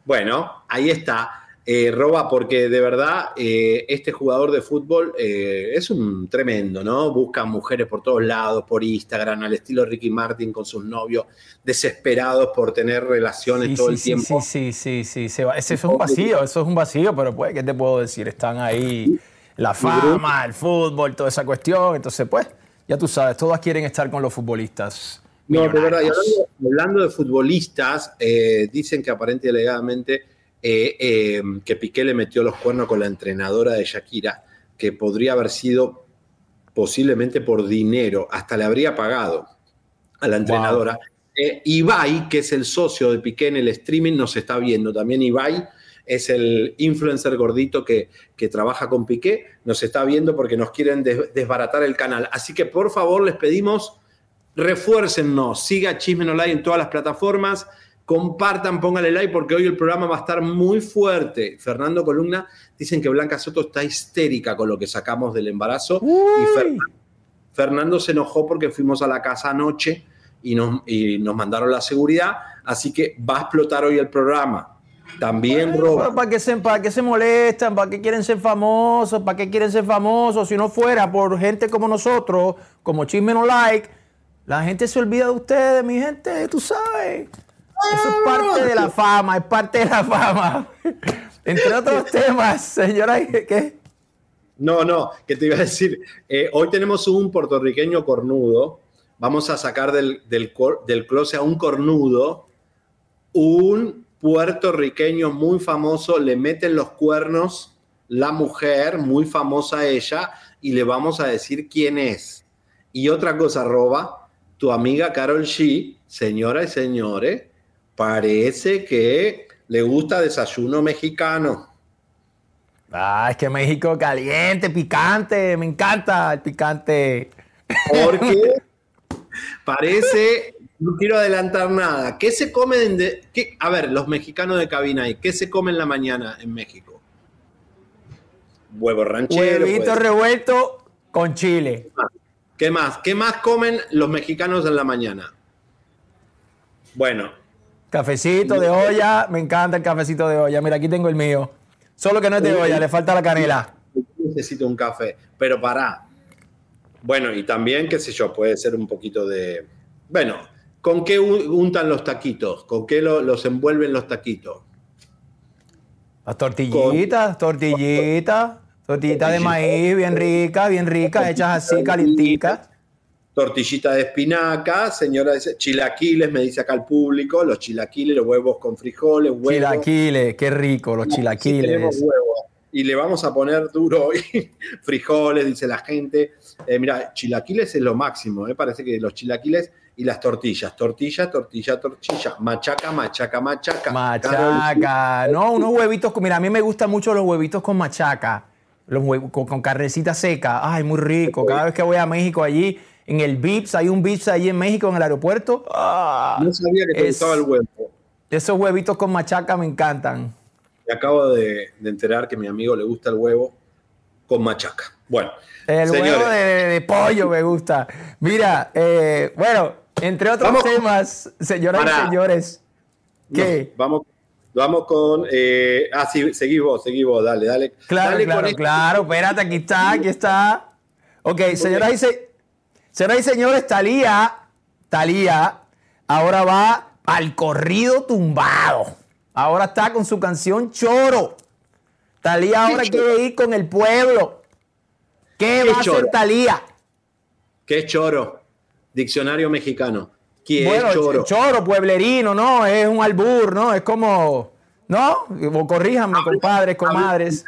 Bueno, ahí está. Eh, Roba, porque de verdad eh, este jugador de fútbol eh, es un tremendo, ¿no? Busca mujeres por todos lados, por Instagram, al estilo Ricky Martin con sus novios, desesperados por tener relaciones Sí, todo sí, el sí, tiempo. Sí, sí, sí, sí. Eso es un vacío, eso es un vacío, pero pues, ¿qué te puedo decir? Están ahí la fama, el fútbol, toda esa cuestión. Entonces, pues, ya tú sabes, todas quieren estar con los futbolistas. No, de verdad, y hablando, hablando de futbolistas, eh, dicen que aparente y alegadamente eh, eh, que Piqué le metió los cuernos con la entrenadora de Shakira, que podría haber sido posiblemente por dinero, hasta le habría pagado a la entrenadora. Eh, Ibai, que es el socio de Piqué en el streaming, nos está viendo. También Ibai es el influencer gordito que, que trabaja con Piqué, nos está viendo porque nos quieren des- desbaratar el canal. Así que por favor les pedimos refuércennos, siga Chismen Online en todas las plataformas, compartan, pónganle like porque hoy el programa va a estar muy fuerte. Fernando Columna, dicen que Blanca Soto está histérica con lo que sacamos del embarazo y Fer- Fernando se enojó porque fuimos a la casa anoche y nos, y nos mandaron la seguridad, así que va a explotar hoy el programa. También roba. ¿Para qué, se, ¿Para qué se molestan? ¿Para qué quieren ser famosos? ¿Para qué quieren ser famosos? Si no fuera por gente como nosotros, como Chisme No Like, la gente se olvida de ustedes, mi gente, tú sabes. Eso es parte de la fama, es parte de la fama. Entre otros temas, señora, ¿qué? No, no, que te iba a decir, eh, hoy tenemos un puertorriqueño cornudo, vamos a sacar del, del, closet a un cornudo, un puertorriqueño muy famoso, le meten los cuernos la mujer, muy famosa ella, y le vamos a decir quién es. Y otra cosa, Roba, tu amiga Carol G, señora y señores, parece que le gusta desayuno mexicano. Ah, es que México caliente, picante, me encanta el picante. Porque parece, no quiero adelantar nada. ¿Qué se comen? de- qué- a ver, los mexicanos de cabina ahí, ¿qué se come en la mañana en México? Huevo ranchero. Huevito pues. revuelto con chile. ¿Qué más? ¿Qué más comen los mexicanos en la mañana? Bueno, Cafecito de olla, me encanta el cafecito de olla. Mira, aquí tengo el mío. Solo que no es de olla, le falta la canela. necesito un café, pero para. Bueno, y también, qué sé yo, puede ser un poquito de. Bueno, ¿con qué un- untan los taquitos? ¿Con qué lo- los envuelven los taquitos? Las tortillitas, tortillitas, tortillitas de maíz, bien ricas, bien ricas, hechas así, calienticas. Tortillita de espinaca, señora, dice, chilaquiles, me dice acá el público, los chilaquiles, los huevos con frijoles, huevos. Chilaquiles, qué rico, los tenemos chilaquiles. huevos. Y le vamos a poner duro hoy frijoles, dice la gente. Eh, mira, chilaquiles es lo máximo, ¿eh? parece que los chilaquiles y las tortillas. Tortilla, tortilla, tortilla. Machaca, machaca, machaca. Machaca, no, unos huevitos, mira, a mí me gustan mucho los huevitos con machaca, los huevos con, con carnecita seca, ay, muy rico. Cada vez que voy a México allí, en el Vips, hay un Vips allí en México, en el aeropuerto. ah, No sabía que te es- gustaba el huevo. Esos huevitos con machaca me encantan. Me acabo de, de enterar que a mi amigo le gusta el huevo con machaca. Bueno, El señores, huevo de, de pollo me gusta. Mira, eh, bueno, entre otros Vamos. temas, señoras y señores, ¿qué? no, vamos, vamos con. eh, ah, sí, seguí vos, seguí vos, dale, dale. Claro, Dale claro, esto. claro. Espérate, aquí está, aquí está. Ok, señoras y, se- señoras y señores, Talía, Talía, ahora va al corrido tumbado. Ahora está con su canción Choro. Talía ahora quiere ir con el pueblo. ¿Qué, va a hacer Talía? ¿Qué es choro? Diccionario mexicano. ¿Quién Bueno, es choro? choro, pueblerino, ¿no? Es un albur, ¿no? Es como, ¿no? O corríjanme, compadres, comadres.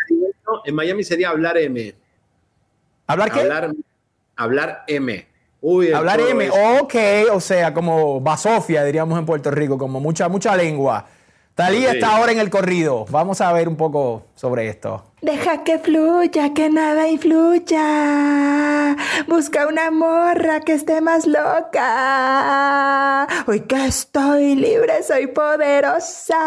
En Miami sería hablar M. ¿Hablar qué? Hablar, hablar M. Uy, Hablar M, ok, o sea, como basofia, diríamos en Puerto Rico, como mucha, mucha lengua. Talía Sí. está ahora en el corrido. Vamos a ver un poco sobre esto. Deja que fluya, que nada influya. Busca una morra que esté más loca. Hoy que estoy libre, soy poderosa.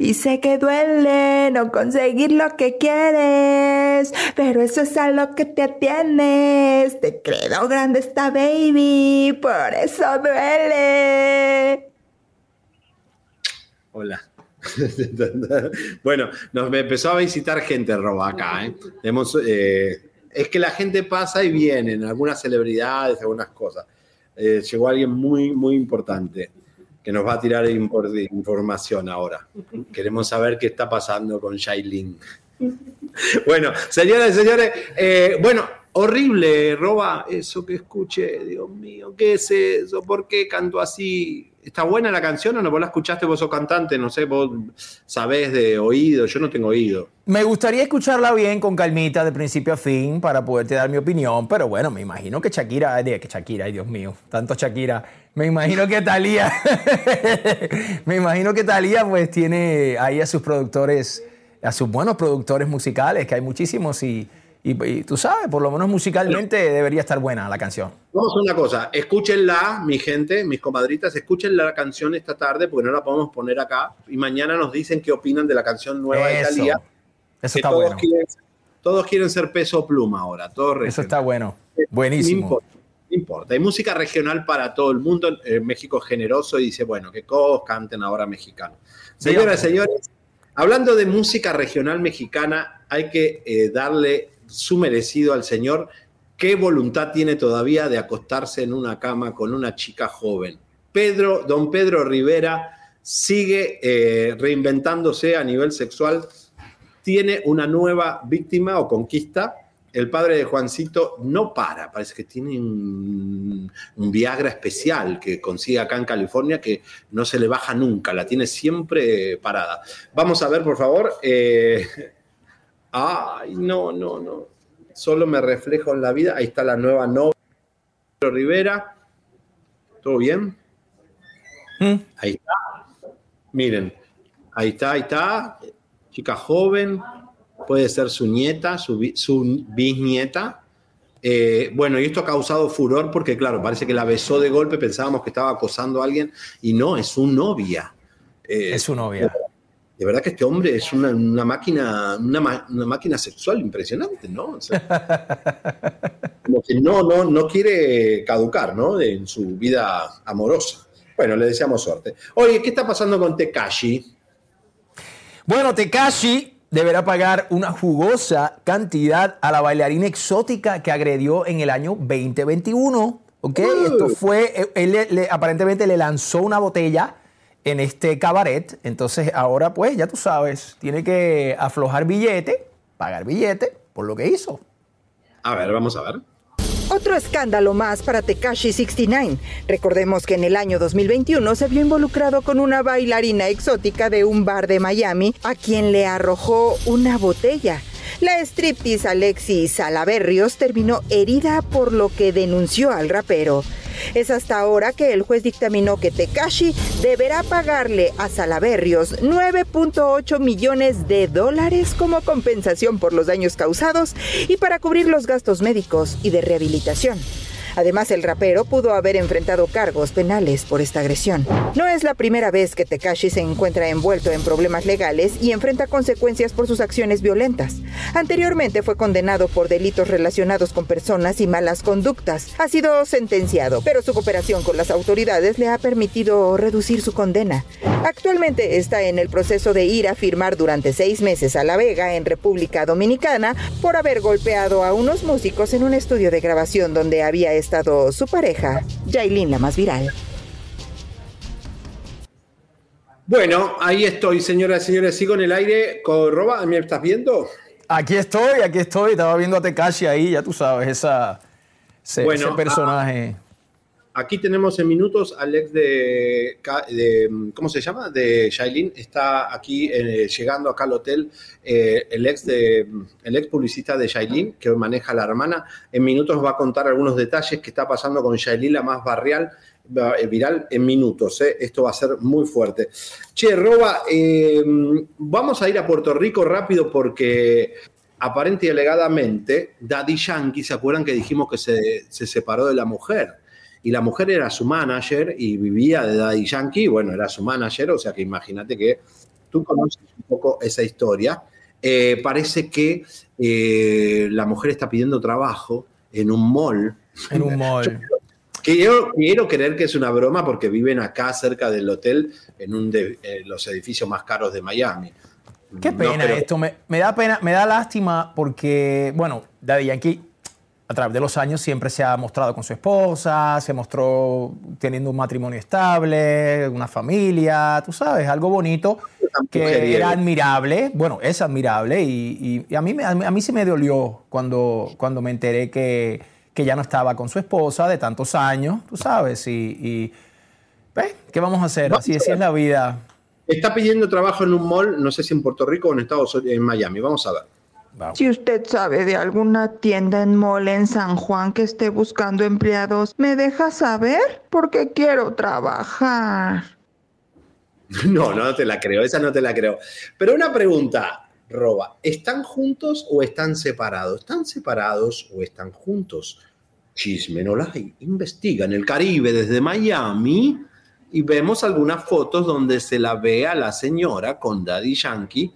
Y sé que duele no conseguir lo que quieres. Pero eso es a lo que te atienes. Te creo grande esta baby, por eso duele. Hola. bueno, nos empezó a visitar gente roba acá. ¿eh? Eh, es que la gente pasa y vienen, algunas celebridades, algunas cosas. Eh, llegó alguien muy, muy importante que nos va a tirar información ahora. Queremos saber qué está pasando con Shailin. bueno, señoras y señores, eh, bueno, horrible, Roba, eso que escuché, Dios mío, ¿qué es eso? ¿Por qué canto así? ¿Está buena la canción o no? ¿Vos la escuchaste, vos sos cantante? No sé, vos sabés de oído, yo no tengo oído. Me gustaría escucharla bien con calmita de principio a fin para poderte dar mi opinión, pero bueno, me imagino que Shakira, que Shakira, ay Dios mío, tanto Shakira, me imagino que Talía, me imagino que Talía pues tiene ahí a sus productores, a sus buenos productores musicales, que hay muchísimos y, y- y tú sabes, por lo menos musicalmente debería estar buena la canción. Vamos a una cosa, escúchenla, mi gente, mis comadritas, escuchen la canción esta tarde porque no la podemos poner acá y mañana nos dicen qué opinan de la canción nueva de Talía. eso está todos bueno. Quieren, todos quieren ser peso pluma ahora, todos Eso está bueno, No buenísimo. importa, no importa. Hay música regional para todo el mundo. Eh, México es generoso y dice, bueno, que todos canten ahora mexicano. Señoras y señores, hablando de música regional mexicana, hay que eh, darle su merecido al señor. ¿Qué voluntad tiene todavía de acostarse en una cama con una chica joven? Pedro, don Pedro Rivera sigue eh, reinventándose a nivel sexual. Tiene una nueva víctima o conquista el padre de Juancito no para, parece que tiene un, Viagra especial que consigue acá en California que no se le baja nunca, la tiene siempre parada. Vamos a ver, por favor. eh, ay, no, no, no. Solo me reflejo en la vida. Ahí está la nueva novia Rivera. ¿Todo bien? Ahí está. Miren, ahí está, ahí está. Chica joven, puede ser su nieta, su, su bisnieta. Eh, bueno, y esto ha causado furor porque, claro, parece que la besó de golpe, pensábamos que estaba acosando a alguien y no, es su novia. Eh, Es su novia. De verdad que este hombre es una, una máquina, una, máquina sexual impresionante, ¿no? O sea, como que no, no, no quiere caducar, ¿no? En su vida amorosa. Bueno, le deseamos suerte. Oye, ¿qué está pasando con Tekashi? Bueno, Tekashi deberá pagar una jugosa cantidad a la bailarina exótica que agredió en el año 2021. ¿Ok? Esto fue, eh, él le- le- aparentemente le lanzó una botella en este cabaret. Entonces ahora pues ya tú sabes, tiene que aflojar billete, pagar billete por lo que hizo. A ver, vamos a ver. Otro escándalo más para Tekashi 69. Recordemos que en el año 2021 se vio involucrado con una bailarina exótica de un bar de Miami a quien le arrojó una botella. La striptease Alexi Salaberrios terminó herida por lo que denunció al rapero. Es hasta ahora que el juez dictaminó que Tekashi deberá pagarle a Salaberrios 9.8 millones de dólares como compensación por los daños causados y para cubrir los gastos médicos y de rehabilitación. Además, el rapero pudo haber enfrentado cargos penales por esta agresión. No es la primera vez que Tekashi se encuentra envuelto en problemas legales y enfrenta consecuencias por sus acciones violentas. Anteriormente fue condenado por delitos relacionados con personas y malas conductas. Ha sido sentenciado, pero su cooperación con las autoridades le ha permitido reducir su condena. Actualmente está en el proceso de ir a firmar durante seis meses a La Vega, en República Dominicana, por haber golpeado a unos músicos en un estudio de grabación donde había estado su pareja, Yailin la más viral. Bueno, ahí estoy, señoras y señores. Sigo en el aire. Roba, ¿me estás viendo? Aquí estoy, aquí estoy. Estaba viendo a Tekashi ahí, ya tú sabes, esa, ese, ese personaje. Aquí tenemos en minutos al ex de, ¿cómo se llama? De Shailin. Está aquí eh, llegando acá al hotel eh, el, ex de, el ex publicista de Shailin, que maneja la hermana. En minutos va a contar algunos detalles que está pasando con Shailin, la más barrial, eh, viral en minutos. Esto va a ser muy fuerte. Che, Roba, vamos a ir a Puerto Rico rápido porque aparente y alegadamente Daddy Yankee, ¿se acuerdan que dijimos que se, se separó de la mujer? Y la mujer era su manager y vivía de Daddy Yankee, bueno, era su manager, o sea que imagínate que tú conoces un poco esa historia. Eh, parece que eh, la mujer está pidiendo trabajo en un mall. En un mall. Quiero, quiero creer que es una broma porque viven acá cerca del hotel en un de eh, los edificios más caros de Miami. Qué pena esto, me, me, da pena, me da lástima porque, bueno, Daddy Yankee a través de los años siempre se ha mostrado con su esposa, se mostró teniendo un matrimonio estable, una familia, tú sabes, algo bonito que era admirable, bueno, es admirable y, a, mí, a mí sí me dolió cuando, cuando me enteré que, que ya no estaba con su esposa de tantos años, tú sabes, y, ¿qué vamos a hacer? Así, así es la vida. Está pidiendo trabajo en un mall, no sé si en Puerto Rico o en Estados Unidos, en Miami, vamos a ver. Si usted sabe de alguna tienda en mole en San Juan que esté buscando empleados, ¿me deja saber? Porque quiero trabajar. No, no te la creo, esa no te la creo. Pero una pregunta, Roba, ¿están juntos o están separados? ¿Están separados o están juntos? Chisme no la hay. Investiga en el Caribe desde Miami y vemos algunas fotos donde se la ve a la señora con Daddy Yankee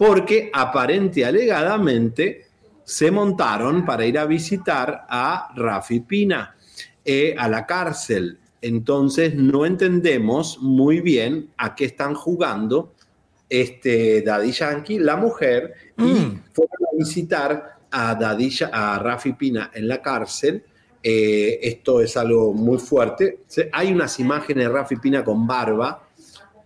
porque aparente alegadamente se montaron para ir a visitar a Rafi Pina eh, a la cárcel. Entonces no entendemos muy bien a qué están jugando este Daddy Yankee, la mujer, y mm. fueron a visitar a, Daddy, a Rafi Pina en la cárcel. Eh, esto es algo muy fuerte. Hay unas imágenes de Rafi Pina con barba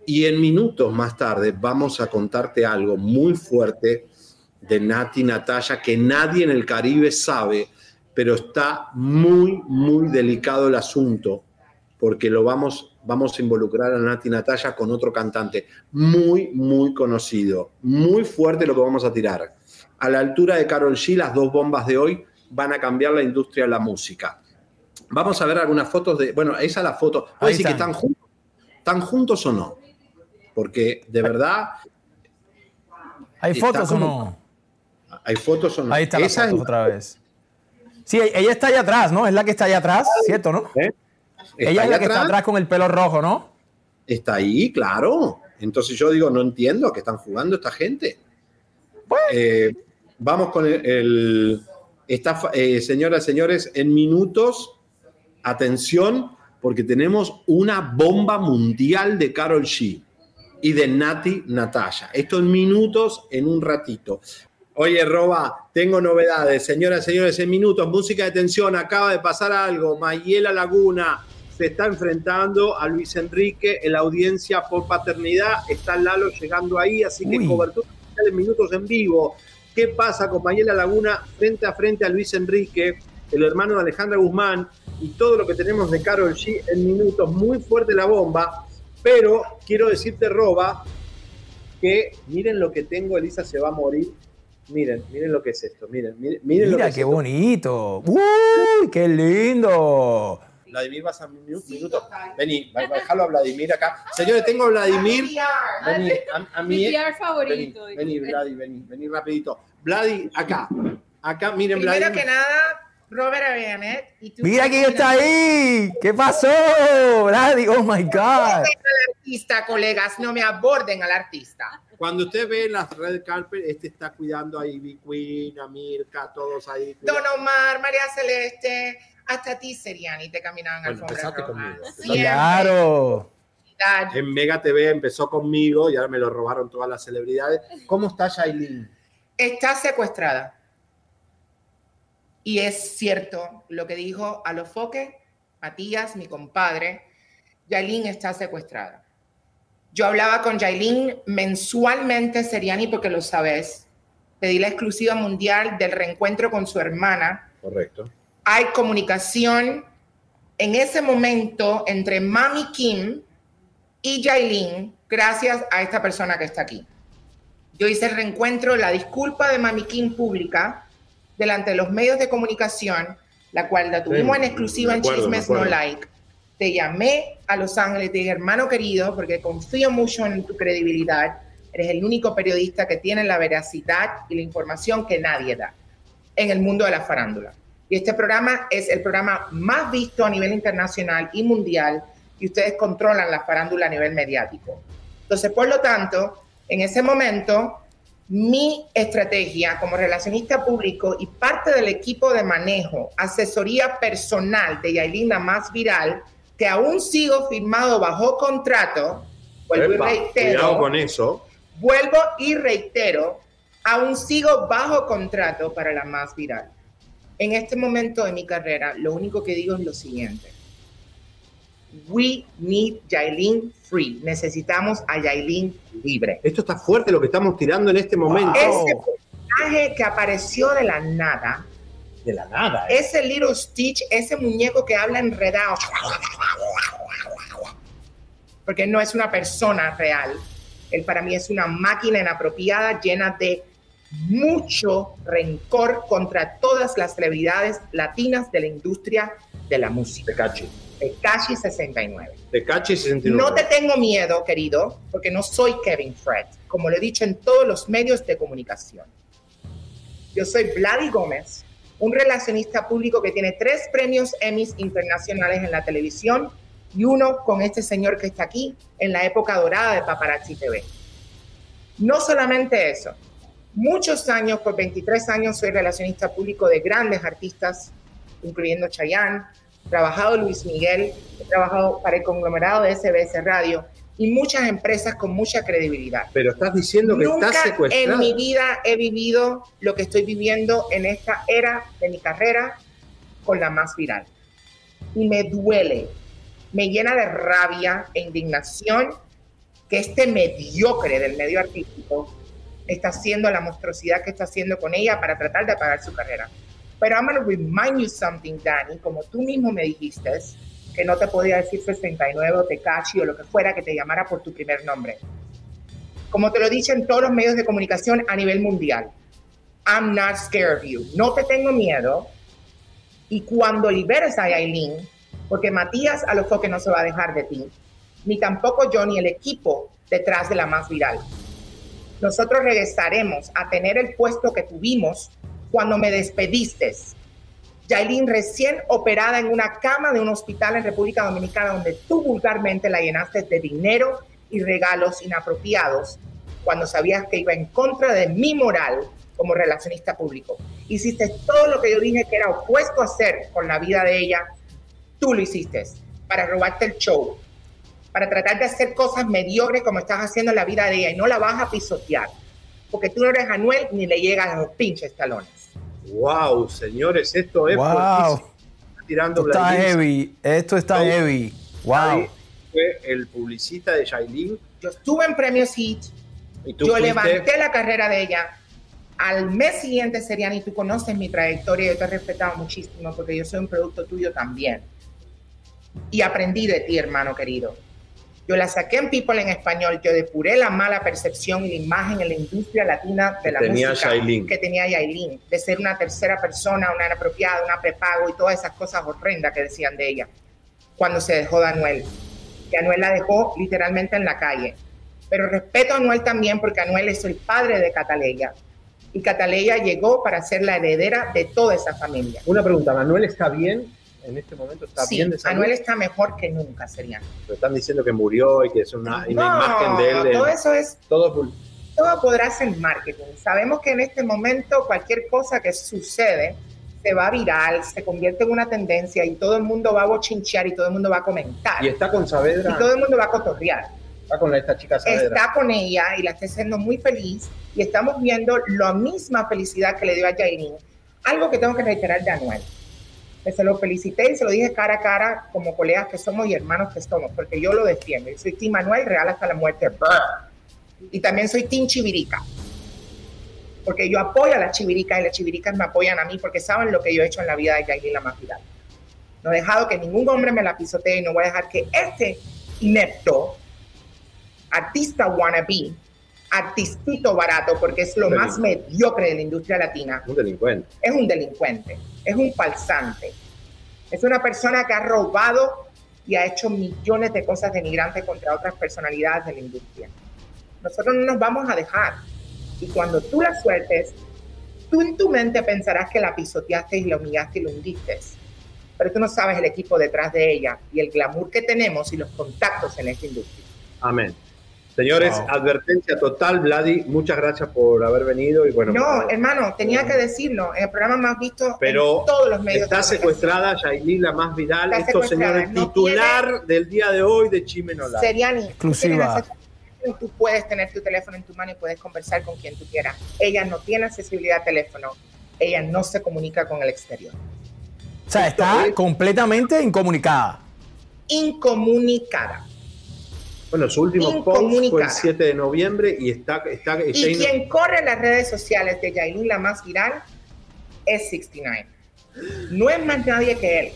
y en minutos más tarde vamos a contarte algo muy fuerte de Nati Natalia que nadie en el Caribe sabe, pero está muy, muy delicado el asunto porque lo vamos, vamos a involucrar a Nati Natalia con otro cantante muy, muy conocido. Muy fuerte lo que vamos a tirar. A la altura de Carol G, las dos bombas de hoy van a cambiar la industria de la música. Vamos a ver algunas fotos de. Bueno, esa es la foto. ¿Puede decir que están juntos? ¿Están juntos o no? Porque de verdad... ¿Hay fotos o no? ¿Hay fotos o no? Ahí está la foto otra vez. Sí, ella está allá atrás, ¿no? Es la que está allá atrás, ¿cierto, no? ¿Eh? Ella es la que está atrás con el pelo rojo, ¿no? Está ahí, claro. Entonces yo digo, no entiendo a qué están jugando esta gente. Eh, vamos con el... Eh, señoras y señores, en minutos, atención, porque tenemos una bomba mundial de Carol G y de Nati Natalia. Esto en minutos, en un ratito. Oye, Roba, tengo novedades. Señoras y señores, en minutos, música de tensión, acaba de pasar algo. Mayela Laguna se está enfrentando a Luis Enrique en la audiencia por paternidad. Está Lalo llegando ahí, así que cobertura de minutos en vivo. ¿Qué pasa con Mayela Laguna frente a frente a Luis Enrique, el hermano de Alejandra Guzmán, y todo lo que tenemos de Carol G en minutos? Muy fuerte la bomba. Pero quiero decirte, Roba, que miren lo que tengo, Elisa se va a morir. Miren, miren lo que es esto, miren, miren, Mira lo que qué bonito. ¡Uy, qué lindo! Vladimir, vas a un minuto. Vení, déjalo a Vladimir acá. Señores, tengo a Vladimir. Vení, a, mi favorito. Vení, vení, Vladi, vení, vení rapidito. Vladi, acá. Acá, miren, Vladi. Primero que nada, Robert Avianet. ¿Y tú Mira quién está ahí. ¿Qué pasó? Vladi, oh my God. al artista, colegas, no me aborden al artista. Cuando usted ve las red carpet, este está cuidando a Ivy Queen, a Mirka, todos ahí. Don Omar, María Celeste, hasta a ti, Seriani, te caminaban al alfombra roja. Claro. En Mega TV empezó conmigo y ahora me lo robaron todas las celebridades. ¿Cómo está Shailene? Está secuestrada. Y es cierto lo que dijo Alofoque, Matías, mi compadre, Yalín está secuestrada. Yo hablaba con Yailin mensualmente, Seriani, porque lo sabes. Te di la exclusiva mundial del reencuentro con su hermana. Correcto. Hay comunicación en ese momento entre Mami Kim y Yailin gracias a esta persona que está aquí. Yo hice el reencuentro, la disculpa de Mami Kim pública delante de los medios de comunicación, la cual la tuvimos Sí, en exclusiva en acuerdo, Chismes No. Like. Te llamé a Los Ángeles, te dije, hermano querido, porque confío mucho en tu credibilidad. Eres el único periodista que tiene la veracidad y la información que nadie da en el mundo de la farándula. Y este programa es el programa más visto a nivel internacional y mundial y ustedes controlan la farándula a nivel mediático. Entonces, por lo tanto, en ese momento, mi estrategia como relacionista público y parte del equipo de manejo, asesoría personal de Yailina Más Viral, que aún sigo firmado bajo contrato, vuelvo Epa, y reitero, con eso. Vuelvo y reitero, aún sigo bajo contrato para la más viral. En este momento de mi carrera, lo único que digo es lo siguiente. We need Yailin free. Necesitamos a Yailin libre. Esto está fuerte lo que estamos tirando en este momento. Ese personaje que apareció de la nada, De la nada. ¿eh? ese Little Stitch, ese muñeco que habla enredado, porque no es una persona real. Él para mí es una máquina inapropiada llena de mucho rencor contra todas las celebridades latinas de la industria de la música. Tecachi. Tekashi 69. Tecachi 69. No te tengo miedo, querido, porque no soy Kevin Fred, como lo he dicho en todos los medios de comunicación. Yo soy Vladi Gómez, un relacionista público que tiene tres premios Emmys internacionales en la televisión y uno con este señor que está aquí en la época dorada de Paparazzi TV. No solamente eso, muchos años, por 23 años, soy relacionista público de grandes artistas, incluyendo Chayanne, trabajado Luis Miguel, he trabajado para el conglomerado de SBS Radio y muchas empresas con mucha credibilidad. Pero estás diciendo que Nunca estás secuestrado. en mi vida he vivido lo que estoy viviendo en esta era de mi carrera con la más viral. Y me duele, me llena de rabia e indignación que este mediocre del medio artístico está haciendo la monstruosidad que está haciendo con ella para tratar de apagar su carrera. Pero I'm going to remind you something, Danny, como tú mismo me dijiste, que no te podía decir 69 o Tekashi o lo que fuera que te llamara por tu primer nombre. Como te lo dije en todos los medios de comunicación a nivel mundial. I'm not scared of you. No te tengo miedo. Y cuando liberes a Aileen, porque Matías a los que no se va a dejar de ti, ni tampoco yo ni el equipo detrás de la más viral. Nosotros regresaremos a tener el puesto que tuvimos cuando me despediste. Yailin recién operada en una cama de un hospital en República Dominicana donde tú vulgarmente la llenaste de dinero y regalos inapropiados cuando sabías que iba en contra de mi moral como relacionista público. Hiciste todo lo que yo dije que era opuesto a hacer con la vida de ella, tú lo hiciste para robarte el show, para tratar de hacer cosas mediocres como estás haciendo en la vida de ella y no la vas a pisotear, porque tú no eres Anuel ni le llegas a los pinches talones. Wow, señores, esto es Wow. tirando Esto está heavy. Esto está Todo. heavy. Wow. Fue el publicista de Shailene. Yo estuve en Premios Hit, Y tú yo fuiste- levanté la carrera de ella. Al mes siguiente, Seriani, tú conoces mi trayectoria, yo te he respetado muchísimo porque yo soy un producto tuyo también. Y aprendí de ti, hermano querido. Yo la saqué en People en español, yo depuré la mala percepción y la imagen en la industria latina de la tenía música que tenía Yailin, de ser una tercera persona, una inapropiada, una prepago y todas esas cosas horrendas que decían de ella cuando se dejó de Anuel. Que Anuel la dejó literalmente en la calle. Pero respeto a Anuel también porque Anuel es el padre de Cataleya. Y Cataleya llegó para ser la heredera de toda esa familia. Una pregunta, ¿Manuel está bien? En este momento está Sí, bien de salud. Anuel está mejor que nunca, sería. Pero están diciendo que murió y que es una, imagen de él. en- todo eso es todo todo podrá ser marketing. Sabemos que en este momento cualquier cosa que sucede se va viral, se convierte en una tendencia y todo el mundo va a bochinchear y todo el mundo va a comentar. Y está con Saavedra. Y todo el mundo va a cotorrear. Está con esta chica Saavedra. Está con ella y la está haciendo muy feliz y estamos viendo la misma felicidad que le dio a Yailin. Algo que tengo que reiterar de Anuel. Se lo felicité y se lo dije cara a cara como colegas que somos y hermanos que somos, porque yo lo defiendo. Soy Team Manuel Real hasta la muerte. Y también soy Team Chivirica. Porque yo apoyo a las chivirica y las chiviricas me apoyan a mí porque saben lo que yo he hecho en la vida de Yailin viral. No he dejado que ningún hombre me la pisotee y no voy a dejar que este inepto artista wannabe, artistito barato, porque es lo más mediocre de la industria latina. Un delincuente. Es un delincuente, es un falsante. Es una persona que ha robado y ha hecho millones de cosas denigrantes contra otras personalidades de la industria. Nosotros no nos vamos a dejar. Y cuando tú la sueltes, tú en tu mente pensarás que la pisoteaste y la humillaste y la hundiste. Pero tú no sabes el equipo detrás de ella y el glamour que tenemos y los contactos en esta industria. Amén. Señores, advertencia total, Vladi, muchas gracias por haber venido y bueno. No, hermano, tenía que decirlo, en el programa más visto pero en todos los medios. Está secuestrada Yailin, la más viral, estos señores, titular del día de hoy de Chimenola. Seriani, exclusiva. Tú puedes tener tu teléfono en tu mano y puedes conversar con quien tú quieras. Ella no tiene accesibilidad a teléfono, ella no se comunica con el exterior. O sea, está completamente incomunicada. Incomunicada. Bueno, su último post fue el 7 de noviembre y está... está, y quien corre las redes sociales de Yailin, la más viral, es 69. No es más nadie que él.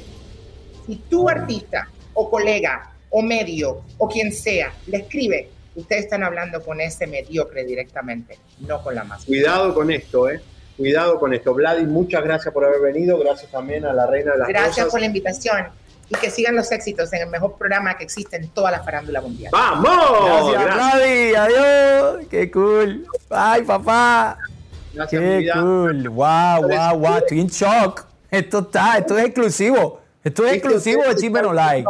Si tu artista o colega o medio o quien sea le escribe, ustedes están hablando con ese mediocre directamente, no con la más. Cuidado con esto, ¿eh? Cuidado con esto. Vladi, muchas gracias por haber venido. Gracias también a la reina de las Gracias por la invitación y que sigan los éxitos en el mejor programa que existe en toda la farándula mundial. ¡Vamos! Gracias, Vladi. Adiós. Qué cool. Ay, papá. Gracias, Qué cool. Wow, wow, wow. Estoy en shock. Esto está, esto es exclusivo. Esto es exclusivo de Chisme No Like.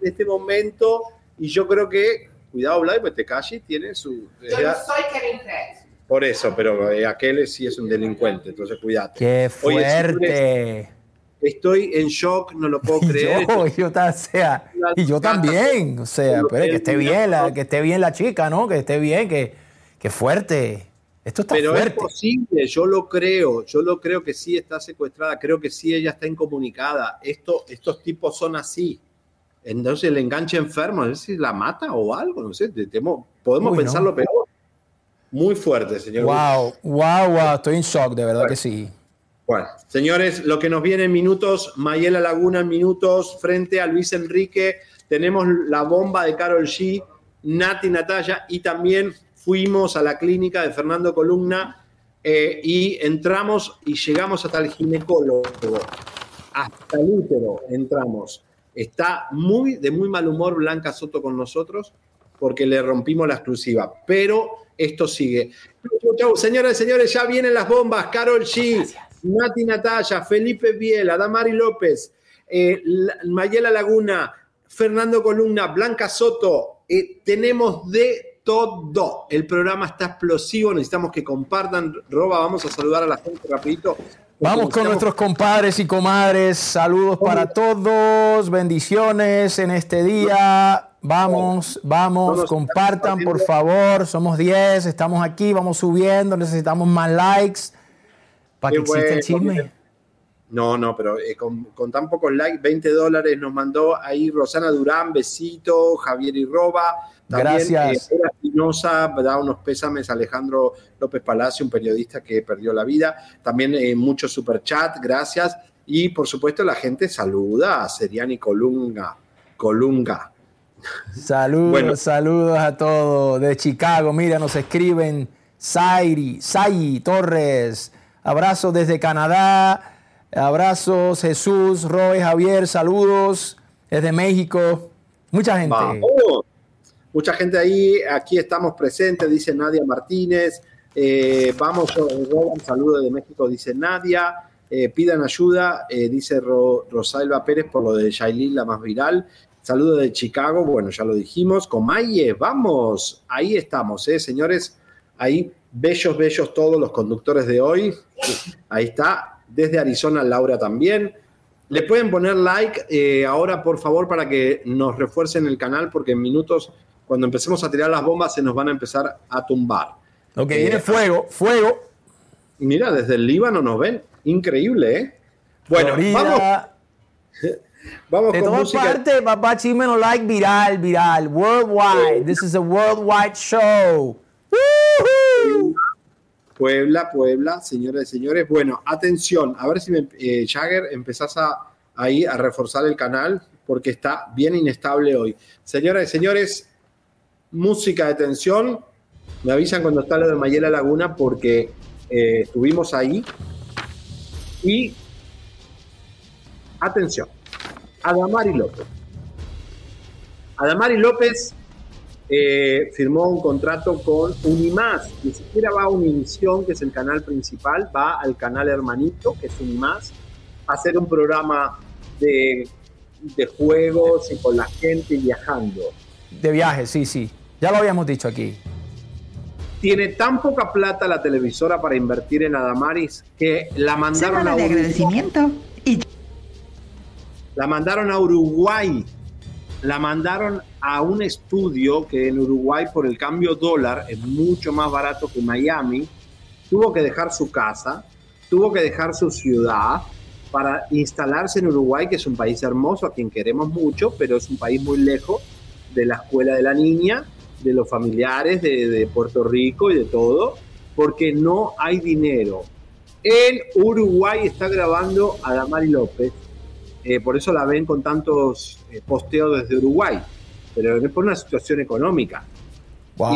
En este momento, y yo creo que, cuidado, Vladi, pues Tekashi tiene su. Yo no soy Kevin Fred. Por eso, pero eh, aquel sí es un delincuente, entonces cuídate. Qué fuerte. Estoy en shock, no lo puedo creer. yo, yo, o sea, y yo también, o sea, pero que esté bien la, que esté bien la chica, ¿no? Que esté bien, que, que fuerte. Esto está pero fuerte. es posible, yo lo creo, yo lo creo que sí está secuestrada, creo que sí ella está incomunicada. Esto, estos tipos son así. Entonces el enganche enfermo, no sé si la mata o algo, no sé, temo, podemos Uy, pensarlo no. peor. Muy fuerte, señor. Wow, wow, wow, estoy en shock, de verdad que sí. Bueno, señores, lo que nos viene en minutos, Mayela Laguna en minutos, frente a Luis Enrique, tenemos la bomba de Carol G, Nati Natalia y también fuimos a la clínica de Fernando Columna eh, y entramos y llegamos hasta el ginecólogo, hasta el útero entramos. Está muy de muy mal humor Blanca Soto con nosotros porque le rompimos la exclusiva, pero esto sigue. Chau, chau, señoras y señores, ya vienen las bombas. Carol G, Nati Natalia, Felipe Biela, Damari López, eh, La- Mayela Laguna, Fernando Columna, Blanca Soto. Eh, tenemos de todo. El programa está explosivo, necesitamos que compartan. Roba, vamos a saludar a la gente rapidito. Vamos con nuestros compadres y comadres. Saludos para todos. Bendiciones en este día. Vamos, vamos, compartan por favor. Somos 10, estamos aquí, vamos subiendo. Necesitamos más likes para que Qué exista el chisme. No, no, pero eh, con, con tan pocos likes, 20 dólares nos mandó ahí Rosana Durán, besito, Javier Irroba. También, Gracias. eh, Espinosa, da unos pésames a Alejandro López Palacio, un periodista que perdió la vida. También eh, mucho super chat, gracias. Y por supuesto la gente saluda a Seriani Colunga. Colunga. Saludos, Bueno. saludos a todos. De Chicago, mira, nos escriben Sairi, Sai Torres. Abrazos desde Canadá. Abrazos Jesús, Roy, Javier, saludos desde México. Mucha gente. Vamos. Mucha gente ahí, aquí estamos presentes, dice Nadia Martínez. Eh, vamos, Roban, saludo de México, dice Nadia. Eh, pidan ayuda, eh, dice Ro- Rosalba Pérez por lo de Shailin, la más viral. Saludo de Chicago, bueno, ya lo dijimos. Comaye, vamos, ahí estamos, ¿eh, señores. Ahí, bellos, bellos todos los conductores de hoy. Ahí está, desde Arizona, Laura también. Le pueden poner like eh, ahora, por favor, para que nos refuercen el canal, porque en minutos, cuando empecemos a tirar las bombas, se nos van a empezar a tumbar. Ok, Eh, viene fuego, fuego. Mira, desde el Líbano nos ven. Increíble, ¿eh? Bueno, Florida. vamos. Vamos de con todas partes, papá Chisme no like viral, viral, worldwide. This is a worldwide show. Woohoo! Puebla, Puebla, señoras y señores. Bueno, atención, a ver si me, eh, Jagger empezás a, ahí a reforzar el canal porque está bien inestable hoy. Señoras y señores, música de tensión. Me avisan cuando está lo de Mayela Laguna porque eh, estuvimos ahí. Y atención, Adamari López. Adamari López eh, firmó un contrato con Unimás, ni siquiera va a Univisión, que es el canal principal, va al canal hermanito, que es Unimás, a hacer un programa de, de juegos y con la gente viajando. De viaje, sí, sí. Ya lo habíamos dicho aquí. Tiene tan poca plata la televisora para invertir en Adamaris que la mandaron a Semana de agradecimiento y La mandaron a Uruguay. La mandaron a un estudio que en Uruguay por el cambio dólar es mucho más barato que Miami. Tuvo que dejar su casa, tuvo que dejar su ciudad para instalarse en Uruguay, que es un país hermoso, a quien queremos mucho, pero es un país muy lejos de la escuela de la niña, de los familiares de, de Puerto Rico y de todo, porque no hay dinero. En Uruguay está grabando a Damari López, eh, por eso la ven con tantos eh, posteos desde Uruguay, pero es por una situación económica.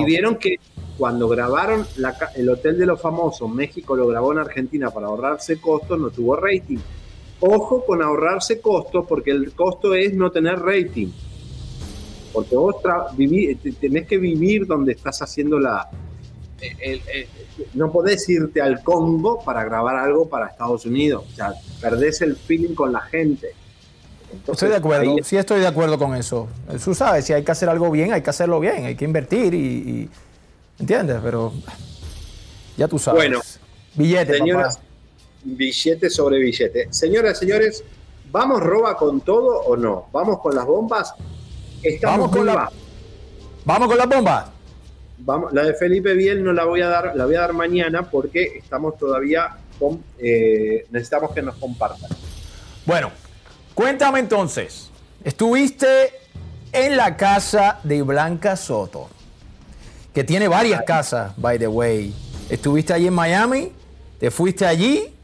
Y vieron que cuando grabaron la el Hotel de los Famosos, México lo grabó en Argentina para ahorrarse costos, no tuvo rating. Ojo con ahorrarse costos, porque el costo es no tener rating. Porque vos viví- te- tenés que vivir donde estás haciendo la... el- el- el- no podés irte al Congo para grabar algo para Estados Unidos. O sea, perdés el feeling con la gente. Estoy de acuerdo, ahí- sí estoy de acuerdo con eso. Tú sabes, si hay que hacer algo bien, hay que hacerlo bien, hay que invertir y, y- ¿entiendes? Pero ya tú sabes. Bueno, billete, señoras, papá. billete sobre billete. Señoras, señores, ¿vamos roba con todo o no? ¿Vamos con las bombas? Estamos Vamos con la-. Vamos con las bombas. Vamos, la de Felipe Biel no la voy a dar, la voy a dar mañana porque estamos todavía con, eh, necesitamos que nos compartan. Bueno, cuéntame entonces. Estuviste en la casa de Blanca Soto, que tiene varias casas, by the way. Estuviste allí en Miami, te fuiste allí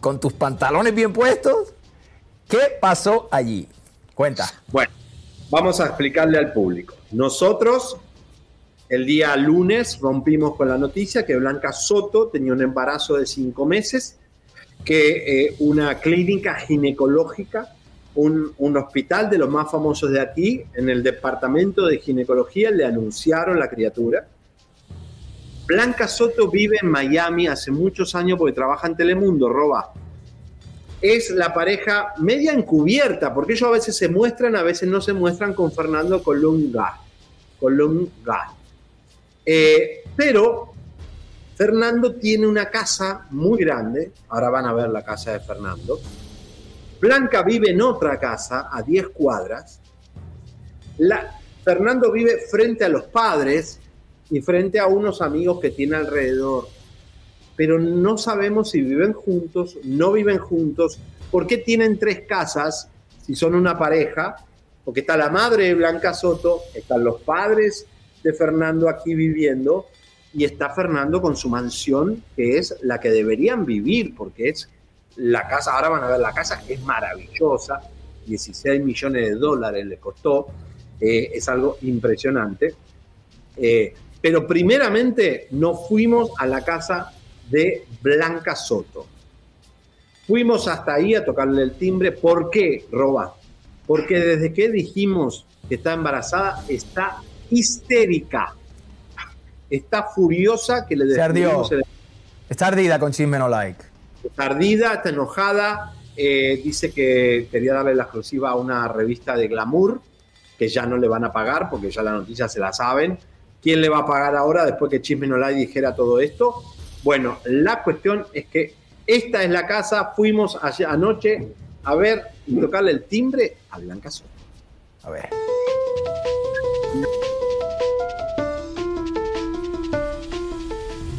con tus pantalones bien puestos. ¿Qué pasó allí? Cuenta. Bueno, vamos a explicarle al público. Nosotros el día lunes rompimos con la noticia que Blanca Soto tenía un embarazo de cinco meses, que eh, una clínica ginecológica, un, un hospital de los más famosos de aquí, en el departamento de ginecología, le anunciaron la criatura. Blanca Soto vive en Miami hace muchos años porque trabaja en Telemundo, roba. Es la pareja media encubierta, porque ellos a veces se muestran, a veces no se muestran con Fernando Colunga. Colunga. Eh, pero Fernando tiene una casa muy grande, ahora van a ver la casa de Fernando. Blanca vive en otra casa a 10 cuadras. Fernando vive frente a los padres y frente a unos amigos que tiene alrededor. Pero no sabemos si viven juntos, no viven juntos, por qué tienen tres casas, si son una pareja, porque está la madre de Blanca Soto, están los padres de Fernando aquí viviendo y está Fernando con su mansión, que es la que deberían vivir, porque es la casa, ahora van a ver la casa, es maravillosa, 16 millones de dólares le costó, eh, es algo impresionante. Eh, pero primeramente nos fuimos a la casa de Blanca Soto. Fuimos hasta ahí a tocarle el timbre. ¿Por qué, Roba? Porque desde que dijimos que está embarazada, está histérica. Está furiosa que le Se ardió. descubrimos el- Está ardida con chisme no like. Está ardida, está enojada. eh, dice que quería darle la exclusiva a una revista de glamour, que ya no le van a pagar porque ya la noticia se la saben. ¿Quién le va a pagar ahora después que Chisme No Like dijera todo esto? Bueno, la cuestión es que esta es la casa. Fuimos anoche a ver y tocarle el timbre a Blanca Soto. A ver.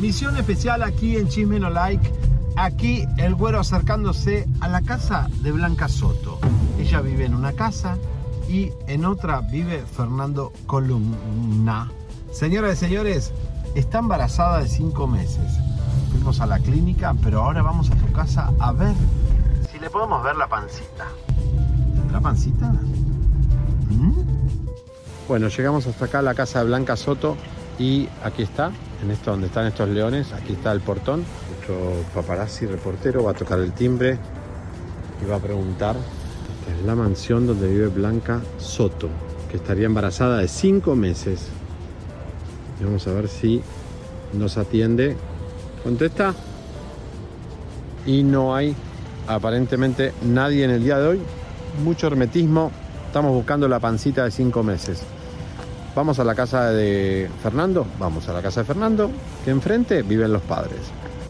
Misión especial aquí en Chisme Like. Aquí el güero acercándose a la casa de Blanca Soto. Ella vive en una casa y en otra vive Fernando Columna. Señoras y señores, está embarazada de cinco meses. Fuimos a la clínica, pero ahora vamos a tu casa a ver si le podemos ver la pancita. ¿Tendrá pancita? ¿Mm? Bueno, llegamos hasta acá a la casa de Blanca Soto y aquí está, en esto donde están estos leones, aquí está el portón. Nuestro paparazzi reportero va a tocar el timbre y va a preguntar. Esta es la mansión donde vive Blanca Soto, que estaría embarazada de cinco meses. Vamos a ver si nos atiende. ¿Contesta? Y no hay aparentemente nadie en el día de hoy. Mucho hermetismo. Estamos buscando la pancita de cinco meses. Vamos a la casa de Fernando. Vamos a la casa de Fernando, que enfrente viven los padres.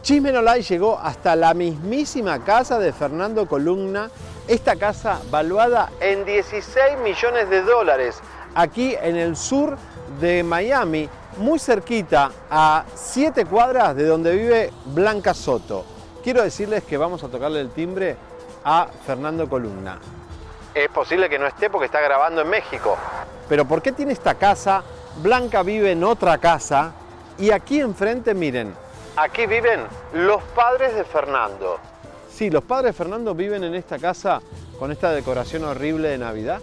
Chismenolay llegó hasta la mismísima casa de Fernando Columna. Esta casa valuada en 16 millones de dólares. Aquí en el sur de Miami, muy cerquita a 7 cuadras de donde vive Blanca Soto. Quiero decirles que vamos a tocarle el timbre a Fernando Columna. Es posible que no esté porque está grabando en México. Pero ¿por qué tiene esta casa? Blanca vive en otra casa. Y aquí enfrente, miren, aquí viven los padres de Fernando. Sí, los padres de Fernando viven en esta casa con esta decoración horrible de Navidad.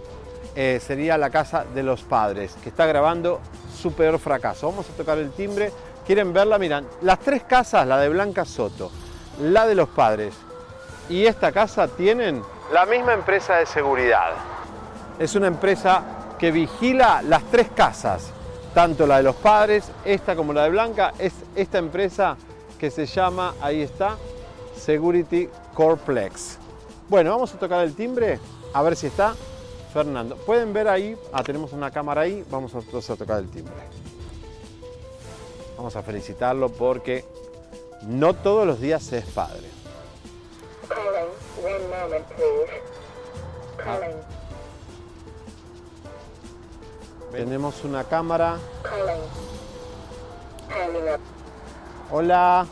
Eh, sería la casa de los padres, que está grabando su peor fracaso. Vamos a tocar el timbre. ¿Quieren verla? Miran, las tres casas, la de Blanca Soto, la de los padres y esta casa tienen la misma empresa de seguridad. Es una empresa que vigila las tres casas, tanto la de los padres, esta como la de Blanca, es esta empresa que se llama, ahí está, Security Corplex. Bueno, vamos a tocar el timbre, a ver si está Fernando. Pueden ver ahí, ah, tenemos una cámara ahí, vamos a, a tocar el timbre. Vamos a felicitarlo porque no todos los días se es padre. Calling. One moment, please. Calling. Tenemos una cámara. Hola.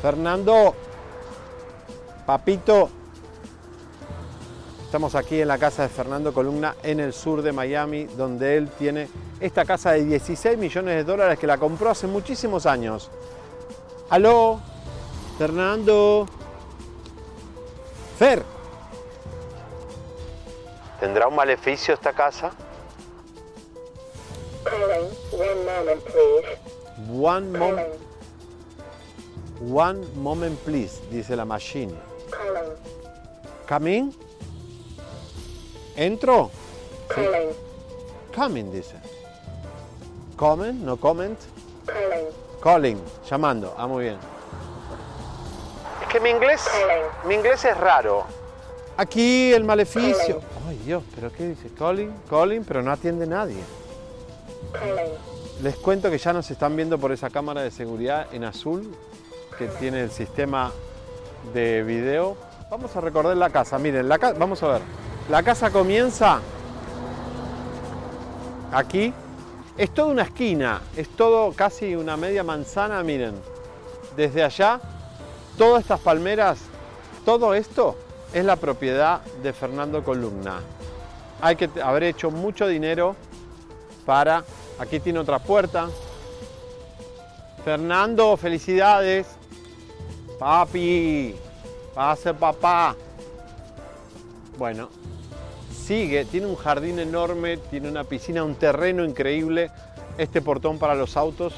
Fernando. Papito. Estamos aquí en la casa de Fernando Columna en el sur de Miami, donde él tiene esta casa de 16 millones de dólares que la compró hace muchísimos años. Aló, Fernando. Fer. ¿Tendrá un maleficio esta casa? Calling. One moment, please. One moment. One moment, please, dice la machine. Calling. Come in. ¿Entro? Calling. Come in, dice. Comment, no comment. Calling. Calling, llamando. Ah, muy bien. Es que mi inglés, mi inglés es raro. Aquí el maleficio. Ay Dios, pero ¿qué dice? Calling, calling, pero no atiende nadie. Calling. Les cuento que ya nos están viendo por esa cámara de seguridad en azul que tiene el sistema de video. Vamos a recordar la casa. Miren, la ca- vamos a ver. La casa comienza aquí. Es toda una esquina, es todo casi una media manzana, miren. Desde allá, todas estas palmeras, todo esto es la propiedad de Fernando Columna. Hay que haber hecho mucho dinero para... Aquí tiene otra puerta. Fernando, felicidades. Papi, pase papá. Bueno, sigue, tiene un jardín enorme, tiene una piscina, un terreno increíble, este portón para los autos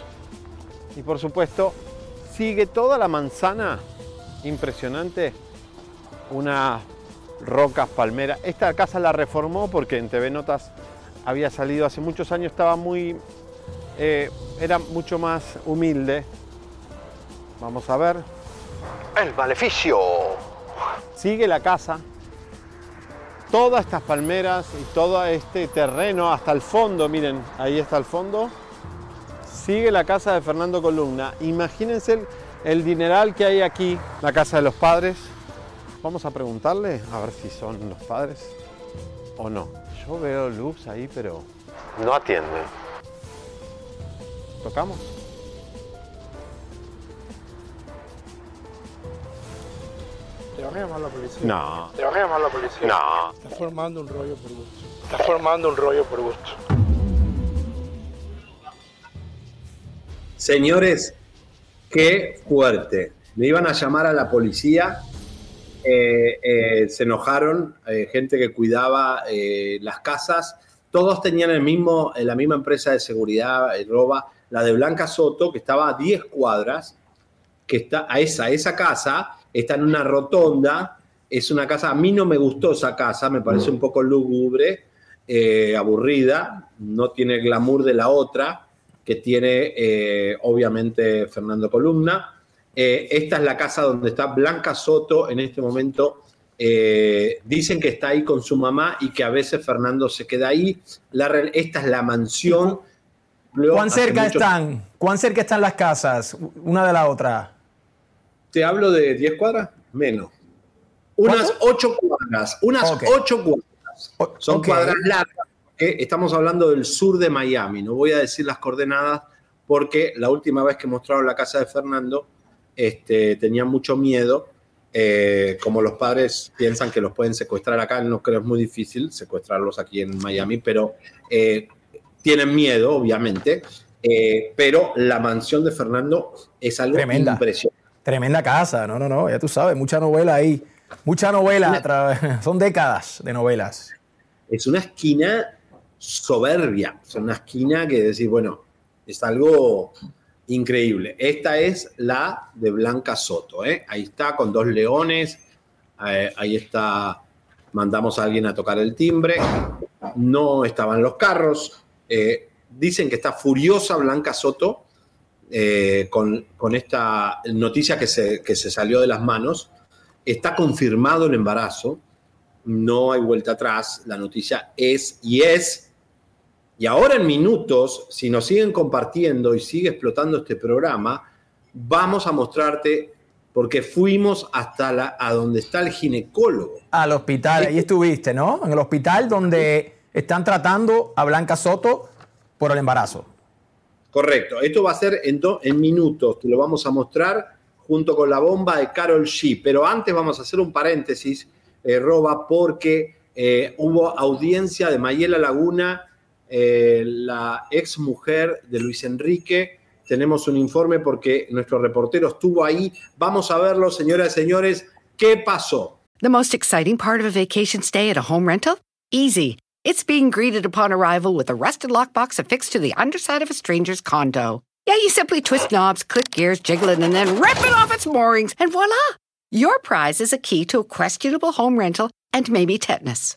y por supuesto sigue toda la manzana impresionante, unas rocas, palmeras. Esta casa la reformó porque en TV Notas había salido hace muchos años, estaba muy, eh, era mucho más humilde. Vamos a ver. El maleficio. Sigue la casa, todas estas palmeras y todo este terreno hasta el fondo, miren, ahí está el fondo, sigue la casa de Fernando Columna. Imagínense el, el dineral que hay aquí, la casa de los padres. Vamos a preguntarle a ver si son los padres o no. Yo veo luz ahí, pero no atienden. ¿Tocamos? van a llamar la policía. No. Te van a llamar la policía. No. Estás formando un rollo por gusto. Estás formando un rollo por gusto. Señores, qué fuerte. Me iban a llamar a la policía. Eh, eh, se enojaron, eh, gente que cuidaba las casas. Todos tenían el mismo, la misma empresa de seguridad, roba, la de Blanca Soto, que estaba a 10 cuadras, que está a esa, esa casa, está en una rotonda. Es una casa, a mí no me gustó esa casa, me parece un poco lúgubre, aburrida, no tiene el glamour de la otra que tiene obviamente Fernando Columna. Eh, esta es la casa donde está Blanca Soto en este momento. Eh, dicen que está ahí con su mamá y que a veces Fernando se queda ahí. La esta es la mansión. Luego, ¿Cuán cerca mucho- están? ¿Cuán cerca están las casas una de la otra? Te hablo de 10 cuadras, menos. Unas 8 cuadras, unas Ok. 8 cuadras. Son cuadras largas. estamos hablando del sur de Miami. No voy a decir las coordenadas porque la última vez que mostraron la casa de Fernando este, tenían mucho miedo. eh, como los padres piensan que los pueden secuestrar acá, no creo es muy difícil secuestrarlos aquí en Miami, pero eh, tienen miedo, obviamente. eh, pero la mansión de Fernando es algo Tremenda. impresionante. Tremenda casa, no, no, no, ya tú sabes, mucha novela ahí. Mucha novela, son décadas de novelas. es una esquina soberbia, es una esquina que decir, bueno, es algo increíble. Esta es la de Blanca Soto, ¿eh? ahí está con dos leones, eh, ahí está, mandamos a alguien a tocar el timbre, no estaban los carros, eh, dicen que está furiosa Blanca Soto eh, con, con esta noticia que se, que se salió de las manos, está confirmado el embarazo, no hay vuelta atrás, la noticia es y es. Y ahora en minutos, si nos siguen compartiendo y sigue explotando este programa, vamos a mostrarte, porque fuimos hasta la, a donde está el ginecólogo. Al hospital, ahí estuviste, ¿no? En el hospital donde están tratando a Blanca Soto por el embarazo. Correcto, esto va a ser en, do- en minutos, te lo vamos a mostrar junto con la bomba de Carol G. Pero antes vamos a hacer un paréntesis, eh, Roba, porque eh, hubo audiencia de Mayela Laguna, eh, la ex mujer de Luis Enrique. Tenemos un informe porque nuestro reportero estuvo ahí. Vamos a verlo, señoras y señores. ¿Qué pasó? The most exciting part of a vacation stay at a home rental? Easy. It's being greeted upon arrival with a rusted lockbox affixed to the underside of a stranger's condo. Yeah, you simply twist knobs, click gears, jiggle it, and then rip it off its moorings, and voila! Your prize is a key to a questionable home rental and maybe tetanus.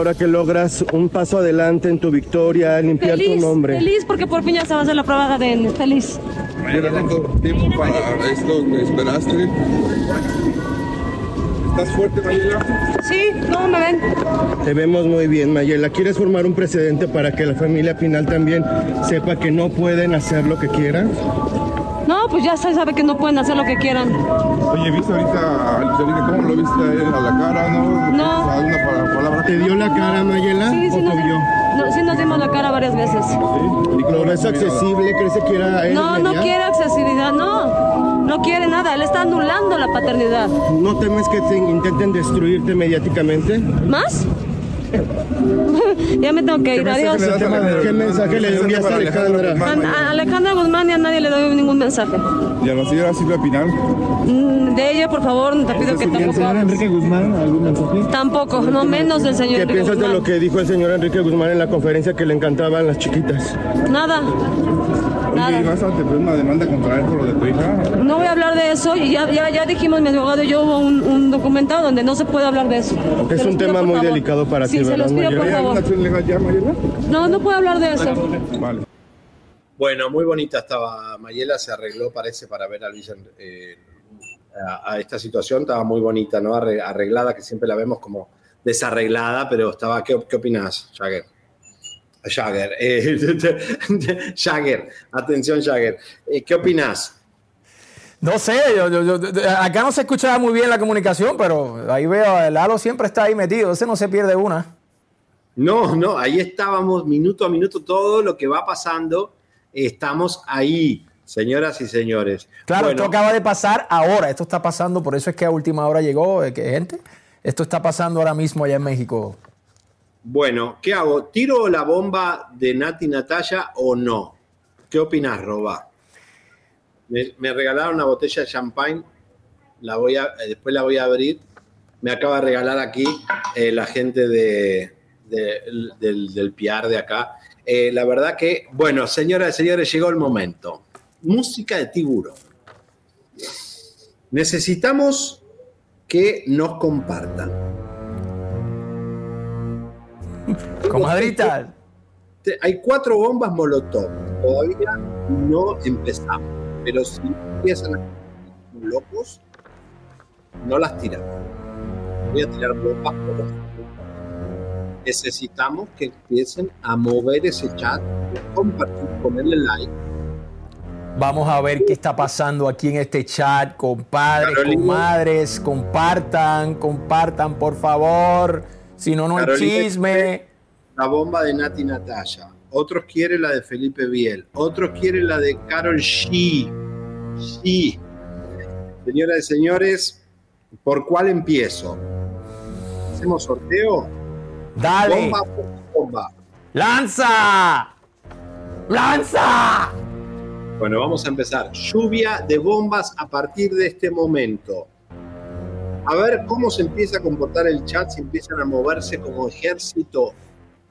Ahora que logras un paso adelante en tu victoria, limpiar tu nombre. feliz porque por fin ya se va a hacer la prueba de ADN. Feliz. ¿Era tanto tiempo para esto que esperaste? ¿Estás fuerte, Mayela? Sí, no me ven. Te vemos muy bien, Mayela. ¿Quieres formar un precedente para que la familia Pinal también sepa que no pueden hacer lo que quieran? No, pues ya se sabe que no pueden hacer lo que quieran. Oye, ¿viste ahorita a cómo lo viste a él a la cara, no? No. ¿Alguna pa- palabra? ¿Te dio la cara, Mayela? Sí, sí, ¿O nos, no, sí nos dimos la cara varias veces. ¿Lo ves accesible? ¿Crees que quiera él No, no quiere accesibilidad, no. No quiere nada, él está anulando la paternidad. ¿No temes que te intenten destruirte mediáticamente? ¿Más? Ya me tengo que ir, adiós. ¿Qué mensaje le envías a Alejandra? A, a Alejandra Guzmán y a nadie le doy ningún mensaje. ¿Y a la señora Silvia Pinal? Mm, De ella, por favor, te pido que tampoco hables. Guzmán algún mensaje? Tampoco, no menos del señor ¿Qué Enrique piensas de lo que dijo el señor Enrique Guzmán en la conferencia que le encantaban las chiquitas? Nada. Oye, ¿y vas a tener una demanda contra él por lo de tu hija? No voy a hablar de eso y ya, ya, ya dijimos mi abogado y yo hubo un, un documentado donde no se puede hablar de eso. Porque es un pido, tema muy favor. delicado para sí, ti, se los ¿verdad, pido por favor. acción legal ya, Mayela? No, no puedo hablar de eso. Vale. Bueno, muy bonita estaba Mayela, se arregló, parece, para ver a Luis en- eh, a, a esta situación. Estaba muy bonita, ¿no? Arre- Arreglada, que siempre la vemos como desarreglada, pero estaba. ¿Qué, qué opinás, Jagger? Jagger, eh, Jagger, atención, Jagger. Eh, ¿Qué opinás? No sé, yo, yo- yo- acá no se escuchaba muy bien la comunicación, pero ahí veo, el Lalo siempre está ahí metido, ese no se pierde una. No, no, ahí estábamos minuto a minuto, todo lo que va pasando, estamos ahí, señoras y señores. Claro, Bueno, esto acaba de pasar ahora, esto está pasando, por eso es que a última hora llegó, eh, que gente, esto está pasando ahora mismo allá en México. Bueno, ¿qué hago? ¿Tiro la bomba de Nati Natalia o no? ¿Qué opinas, Roba? Me, regalaron una botella de champagne, la voy a, eh, después la voy a abrir. Me acaba de regalar aquí eh, la gente de, de- del, del de acá. Eh, la verdad que, bueno, señoras y señores, llegó el momento. Música de tiburón. Necesitamos que nos compartan. Comadrita. Te- Hay cuatro bombas Molotov. Todavía no empezamos. Pero si empiezan a locos, no las tiramos. Voy a tirar bombas por los Necesitamos que empiecen a mover ese chat, compartir, ponerle like. Vamos a ver qué está pasando aquí en este chat, compadres, Carolina. comadres, compartan, compartan, por favor, si no, no hay chisme. La bomba de Nati Natalia. Otros quieren la de Felipe Biel. Otros quieren la de Carol G. G. Señoras y señores, ¿por cuál empiezo? ¿Hacemos sorteo? Dale. Bomba por bomba. ¡Lanza! ¡Lanza! Bueno, vamos a empezar. Lluvia de bombas a partir de este momento. A ver cómo se empieza a comportar el chat, si empiezan a moverse como ejército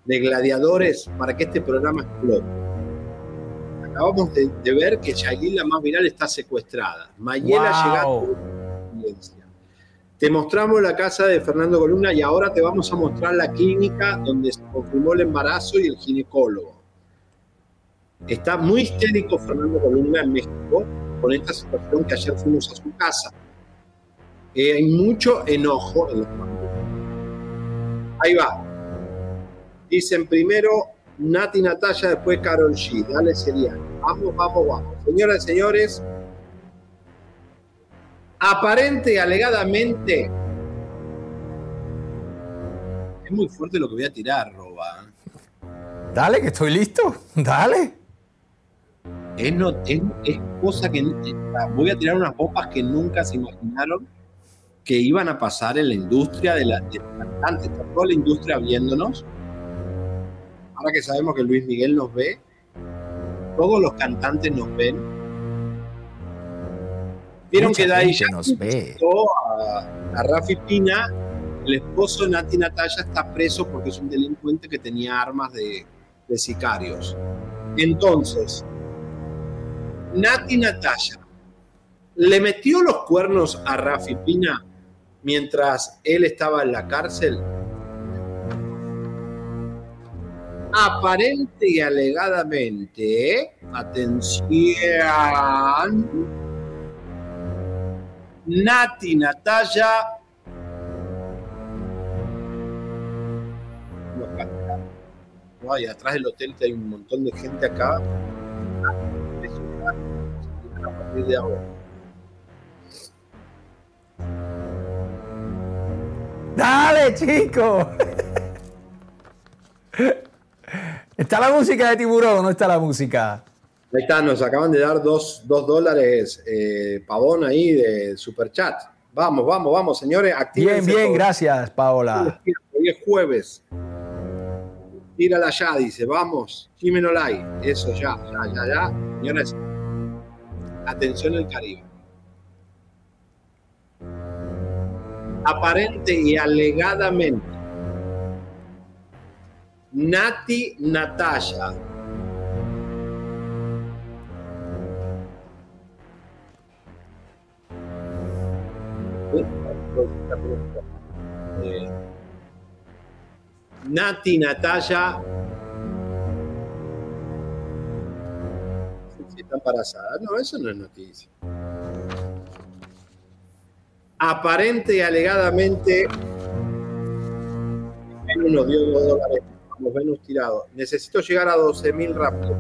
de gladiadores para que este programa explote. Acabamos de, de ver que Yailin, la más viral, está secuestrada. Mayela Wow. llegando. Te mostramos la casa de Fernando Columna y ahora te vamos a mostrar la clínica donde se confirmó el embarazo y el ginecólogo. Está muy histérico Fernando Columna en México con esta situación que ayer fuimos a su casa. Eh, hay mucho enojo en los medios. Ahí va. Dicen primero Nati Natalia, después Carol G. Dale serial. Vamos, vamos, vamos. Señoras y señores, aparente y alegadamente. Es muy fuerte lo que voy a tirar, Roba. Dale, que estoy listo. Dale. Es, no, es, es cosa que voy a tirar unas bombas que nunca se imaginaron que iban a pasar en la industria de la de está toda la industria viéndonos. Ahora que sabemos que Luis Miguel nos ve, todos los cantantes nos ven. Vieron Mucha que Daddy nos ve. a, a Rafi Pina, el esposo de Nati Natalia está preso porque es un delincuente que tenía armas de, de sicarios. Entonces, Nati Natalia le metió los cuernos a Rafi Pina mientras él estaba en la cárcel. Aparente y alegadamente, atención, Nati Natalia no, acá, acá. No, y atrás del hotel que hay un montón de gente acá. A partir de ahora. Dale, chico. ¿Está la música de tiburón o no está la música? Ahí está, nos acaban de dar dos, dos dólares eh, pavón ahí de superchat. Vamos, vamos, vamos, señores. Bien, actívense bien, todos. gracias, Paola. Hoy es jueves. Tírala ya, dice. Vamos. Jimeno Lai. Eso ya, ya, ya, ya. Señores, atención al Caribe. aparente y alegadamente. Nati Natasha. Eh, Nati Natasha está embarazada. No, eso no es noticia. Aparente y alegadamente. Venus nos dio dos dólares. Vamos, Venus tirado. Necesito llegar a 12.000 rápido.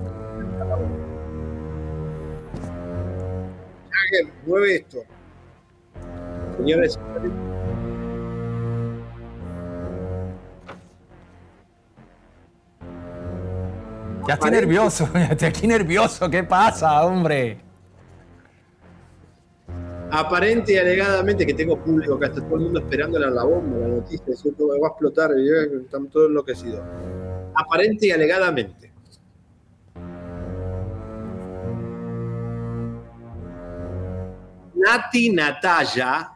Jagger, mueve esto. Señores, señores. Ya estoy nervioso, ya estoy aquí nervioso. ¿Qué pasa, hombre? Aparente y alegadamente que tengo público acá, está todo el mundo esperando la, bomba, la noticia, ¿cierto? va a explotar, ya están todos enloquecidos. Aparente y alegadamente. Nati Natalia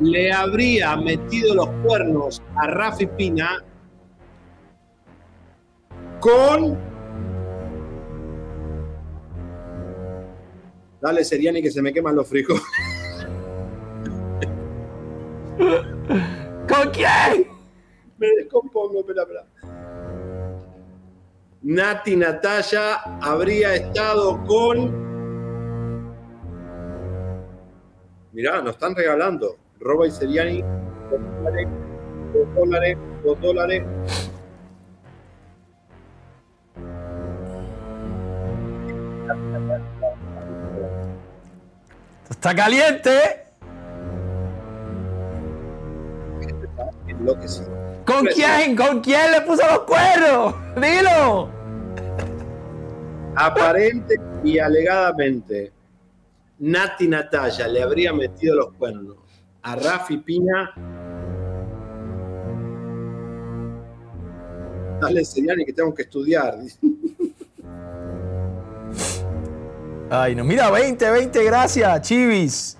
le habría metido los cuernos a Rafi Pina con. Dale, Seriani, que se me queman los frijoles. ¿Con quién? Me descompongo, espera, espera. Nati Natalia habría estado con. Mirá, nos están regalando. Roba y Seriani, dos dólares, dos dólares, dos dólares. ¡Está caliente! Enloquecido. ¿Con quién? ¿Con quién le puso los cuernos? ¡Dilo! Aparente y alegadamente, Nati Natalia le habría metido los cuernos a Rafi Pina. Dale señal que tengo que estudiar. Ay, no, mira, 20, 20, gracias, Chivis.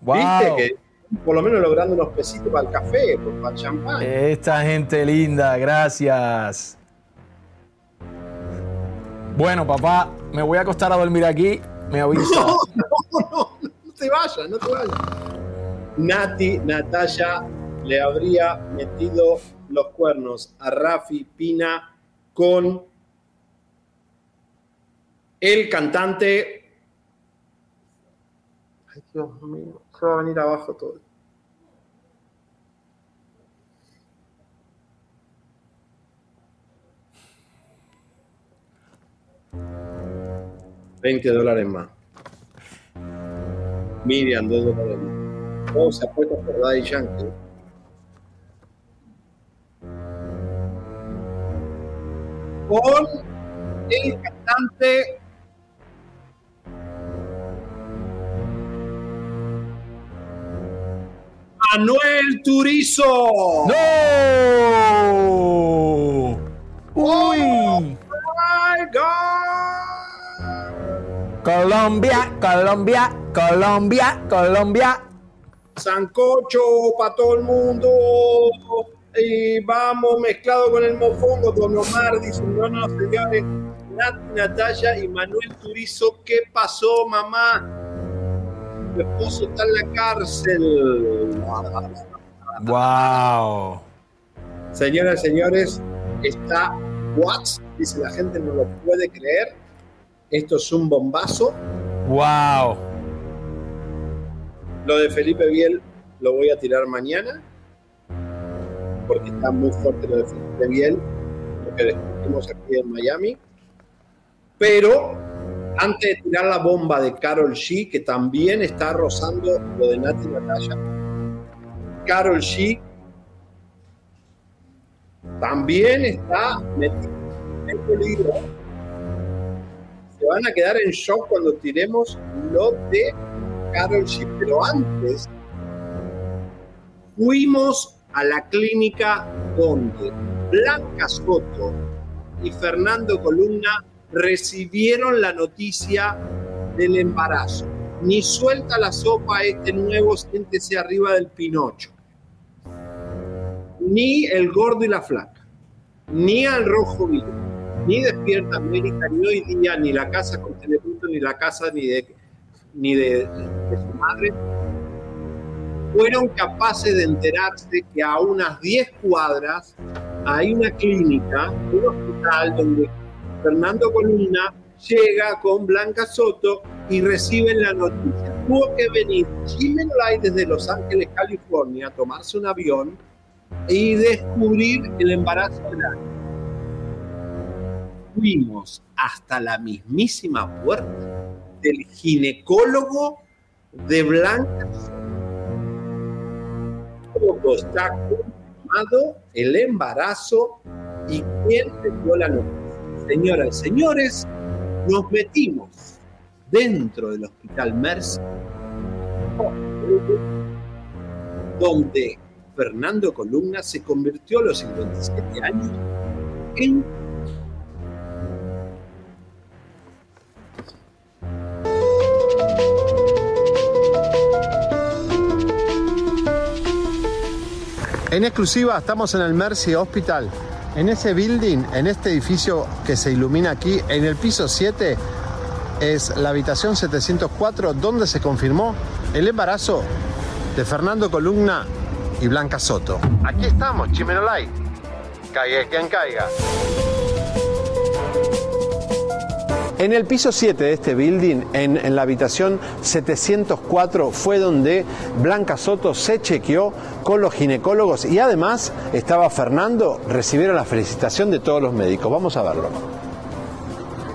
Wow. ¿Viste? Que por lo menos logrando unos pesitos para el café, para el champán. Esta gente linda, gracias. Bueno, papá, me voy a acostar a dormir aquí. Me avisa. No, no, no, no te vayas, no te vayas. Nati Natalia le habría metido los cuernos a Rafi Pina con el cantante. Ay, Dios mío, se va a venir abajo todo. $20 dólares más. Miriam, 2 dólares más. Todo se por Daddy Yankee. Con el cantante Manuel Turizo. ¡No! ¡Uy! my Colombia, Colombia, Colombia, Colombia. Sancocho para todo el mundo. Y vamos mezclado con el mofongo. Don Omar dice: No, no, señores. Nat, Natalia y Manuel Turizo, ¿qué pasó, mamá? Mi esposo está en la cárcel. Wow. Señoras y señores, está Watts. Dice: La gente no lo puede creer. Esto es un bombazo. Wow. Lo de Felipe Biel lo voy a tirar mañana. Porque está muy fuerte lo de Felipe Biel. Lo que descubrimos aquí en Miami. Pero antes de tirar la bomba de Carol G, que también está rozando lo de Nati Natalia. Carol G también está metida en peligro. Se van a quedar en shock cuando tiremos lo de Carol G. Pero antes fuimos a la clínica donde Blanca Soto y Fernando Columna recibieron la noticia del embarazo. Ni suelta la sopa este nuevo siéntese arriba del Pinocho. Ni el gordo y la flaca. Ni al rojo vivo. ni Despierta América, ni Hoy Día, ni La Casa con Telepunto, ni La Casa ni de, ni de, de su madre, fueron capaces de enterarse que a unas 10 cuadras hay una clínica, un hospital donde Fernando Columna llega con Blanca Soto y reciben la noticia. Tuvo que venir Jimmy Lai desde Los Ángeles, California, a tomarse un avión y descubrir el embarazo de la Fuimos hasta la mismísima puerta del ginecólogo de Blanca Soto. Está confirmado el embarazo y quién le dio la noticia. Señoras y señores, nos metimos dentro del hospital Mercy, donde Fernando Columna se convirtió a los 57 años en En exclusiva estamos en el Mercy Hospital. En ese building, en este edificio que se ilumina aquí, en el piso 7, es la habitación 704 donde se confirmó el embarazo de Fernando Columna y Blanca Soto. Aquí estamos, Chimenolay. Caiga quien caiga. En el piso 7 de este building, en, en, la habitación 704, fue donde Blanca Soto se chequeó con los ginecólogos y además estaba Fernando, recibieron la felicitación de todos los médicos. Vamos a verlo.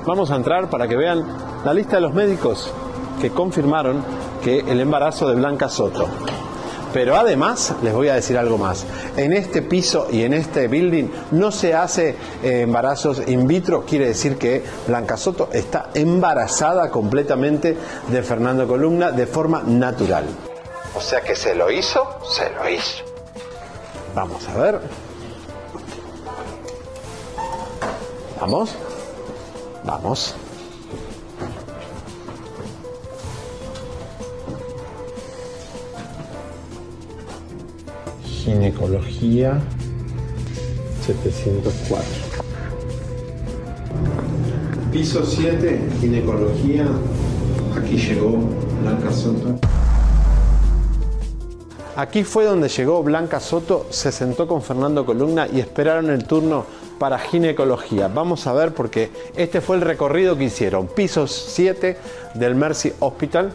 Vamos a entrar para que vean la lista de los médicos que confirmaron que el embarazo de Blanca Soto. Pero además, les voy a decir algo más. En este piso y en este building no se hace eh, embarazos in vitro, quiere decir que Blanca Soto está embarazada completamente de Fernando Columna de forma natural. O sea que se lo hizo, se lo hizo. Vamos a ver. Vamos. Vamos. Ginecología 704. Piso 7, ginecología. Aquí llegó Blanca Soto. Aquí fue donde llegó Blanca Soto, se sentó con Fernando Columna y esperaron el turno para ginecología. Vamos a ver porque este fue el recorrido que hicieron. Piso 7 del Mercy Hospital.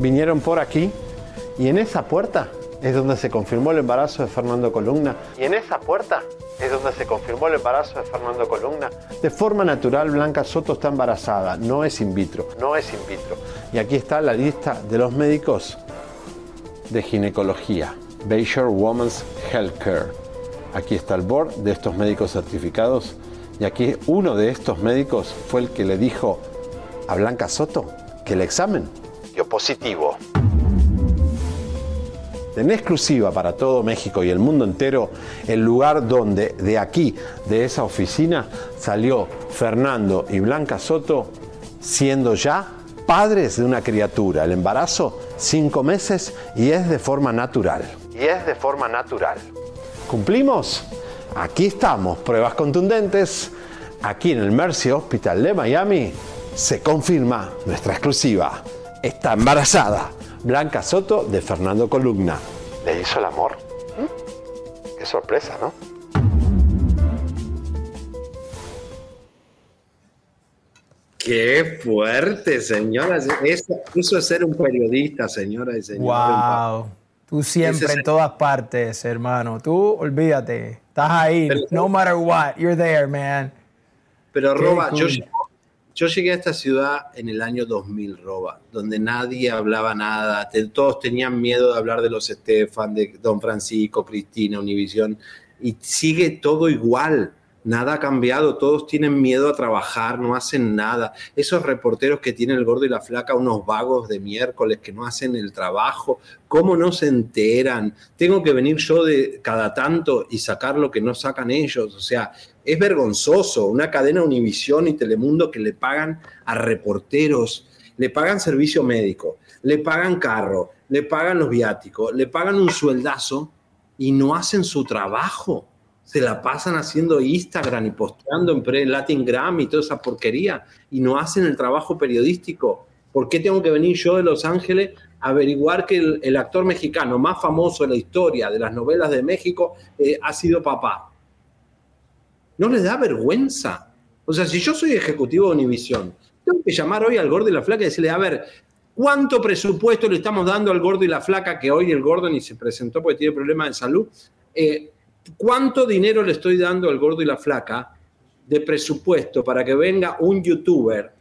Vinieron por aquí y en esa puerta es donde se confirmó el embarazo de Fernando Columna. Y en esa puerta es donde se confirmó el embarazo de Fernando Columna. De forma natural, Blanca Soto está embarazada, no es in vitro, no es in vitro. Y aquí está la lista de los médicos de ginecología, Bayshore Women's Healthcare. Aquí está el board de estos médicos certificados. Y aquí uno de estos médicos fue el que le dijo a Blanca Soto que el examen dio positivo en exclusiva para todo México y el mundo entero, el lugar donde de aquí, de esa oficina, salió Fernando y Blanca Soto siendo ya padres de una criatura. El embarazo, cinco meses y es de forma natural. Y es de forma natural. ¿Cumplimos? Aquí estamos, pruebas contundentes. Aquí en el Mercy Hospital de Miami se confirma nuestra exclusiva. Está embarazada. Blanca Soto de Fernando Columna. ¿Le hizo el amor? Qué sorpresa, ¿no? Qué fuerte, señoras. Eso, eso, es ser un periodista, señoras y señores. Wow. Tú siempre en todas partes, hermano. Tú, olvídate. Estás ahí. Pero, no matter what, you're there, man. Pero, Roba, cool. yo, yo llegué a esta ciudad en el año 2000, Roba, donde nadie hablaba nada, todos tenían miedo de hablar de los Estefan, de Don Francisco, Cristina, Univisión, y sigue todo igual. Nada ha cambiado, todos tienen miedo a trabajar, no hacen nada. Esos reporteros que tienen el gordo y la flaca, unos vagos de miércoles que no hacen el trabajo, ¿cómo no se enteran? Tengo que venir yo de cada tanto y sacar lo que no sacan ellos. O sea, es vergonzoso. Una cadena Univisión y Telemundo que le pagan a reporteros, le pagan servicio médico, le pagan carro, le pagan los viáticos, le pagan un sueldazo y no hacen su trabajo. Se la pasan haciendo Instagram y posteando en Latin Grammy y toda esa porquería y no hacen el trabajo periodístico. ¿Por qué tengo que venir yo de Los Ángeles a averiguar que el, actor mexicano más famoso en la historia de las novelas de México eh, ha sido papá? ¿No les da vergüenza? O sea, si yo soy ejecutivo de Univisión, tengo que llamar hoy al gordo y la flaca y decirle, a ver, ¿cuánto presupuesto le estamos dando al gordo y la flaca que hoy el gordo ni se presentó porque tiene problemas de salud? Eh, ¿Cuánto dinero le estoy dando al gordo y la flaca de presupuesto para que venga un youtuber?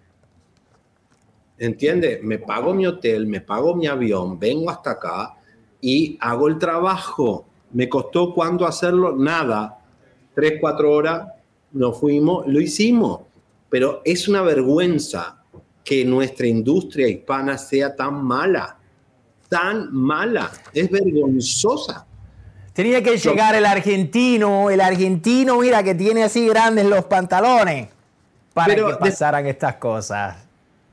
¿Entiende? Me pago mi hotel, me pago mi avión, vengo hasta acá y hago el trabajo. ¿Me costó cuánto hacerlo? Nada. Tres, cuatro horas, nos fuimos, lo hicimos. Pero es una vergüenza que nuestra industria hispana sea tan mala, tan mala. Es vergonzosa. Tenía que llegar el argentino, el argentino, mira, que tiene así grandes los pantalones, para Pero que de- pasaran estas cosas.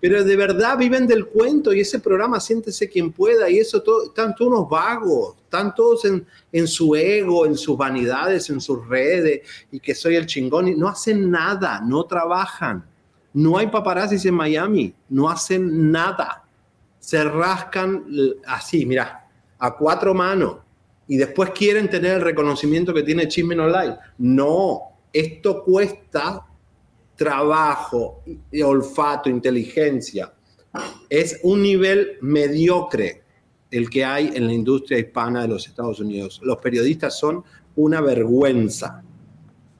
Pero de verdad viven del cuento y ese programa siéntese quien pueda y eso todo, están todos unos vagos, están todos en, en su ego, en sus vanidades, en sus redes y que soy el chingón y no hacen nada, no trabajan. No hay paparazzis en Miami, no hacen nada. Se rascan l- así, mira, a cuatro manos y después quieren tener el reconocimiento que tiene Chismen Online. No, esto cuesta trabajo, olfato, inteligencia. Es un nivel mediocre el que hay en la industria hispana de los Estados Unidos. Los periodistas son una vergüenza.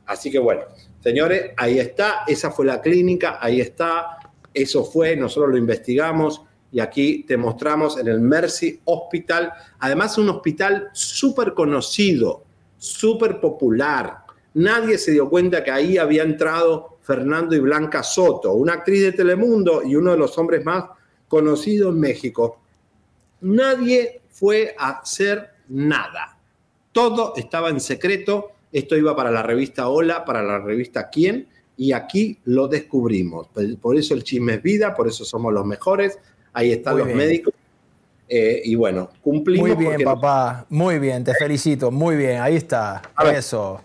Así que bueno, señores, ahí está, esa fue la clínica, ahí está, eso fue, nosotros lo investigamos y aquí te mostramos en el Mercy Hospital, además un hospital súper conocido, súper popular. Nadie se dio cuenta que ahí había entrado Fernando y Blanca Soto, una actriz de Telemundo y uno de los hombres más conocidos en México. Nadie fue a hacer nada. Todo estaba en secreto. Esto iba para la revista Hola, para la revista Quién, y aquí lo descubrimos. Por- eso el chisme es vida, por eso somos los mejores. Ahí están Muy los bien. médicos. Eh, y bueno, cumplimos. Muy bien, papá. Muy bien, te felicito. Muy bien, ahí está. A ver. Eso.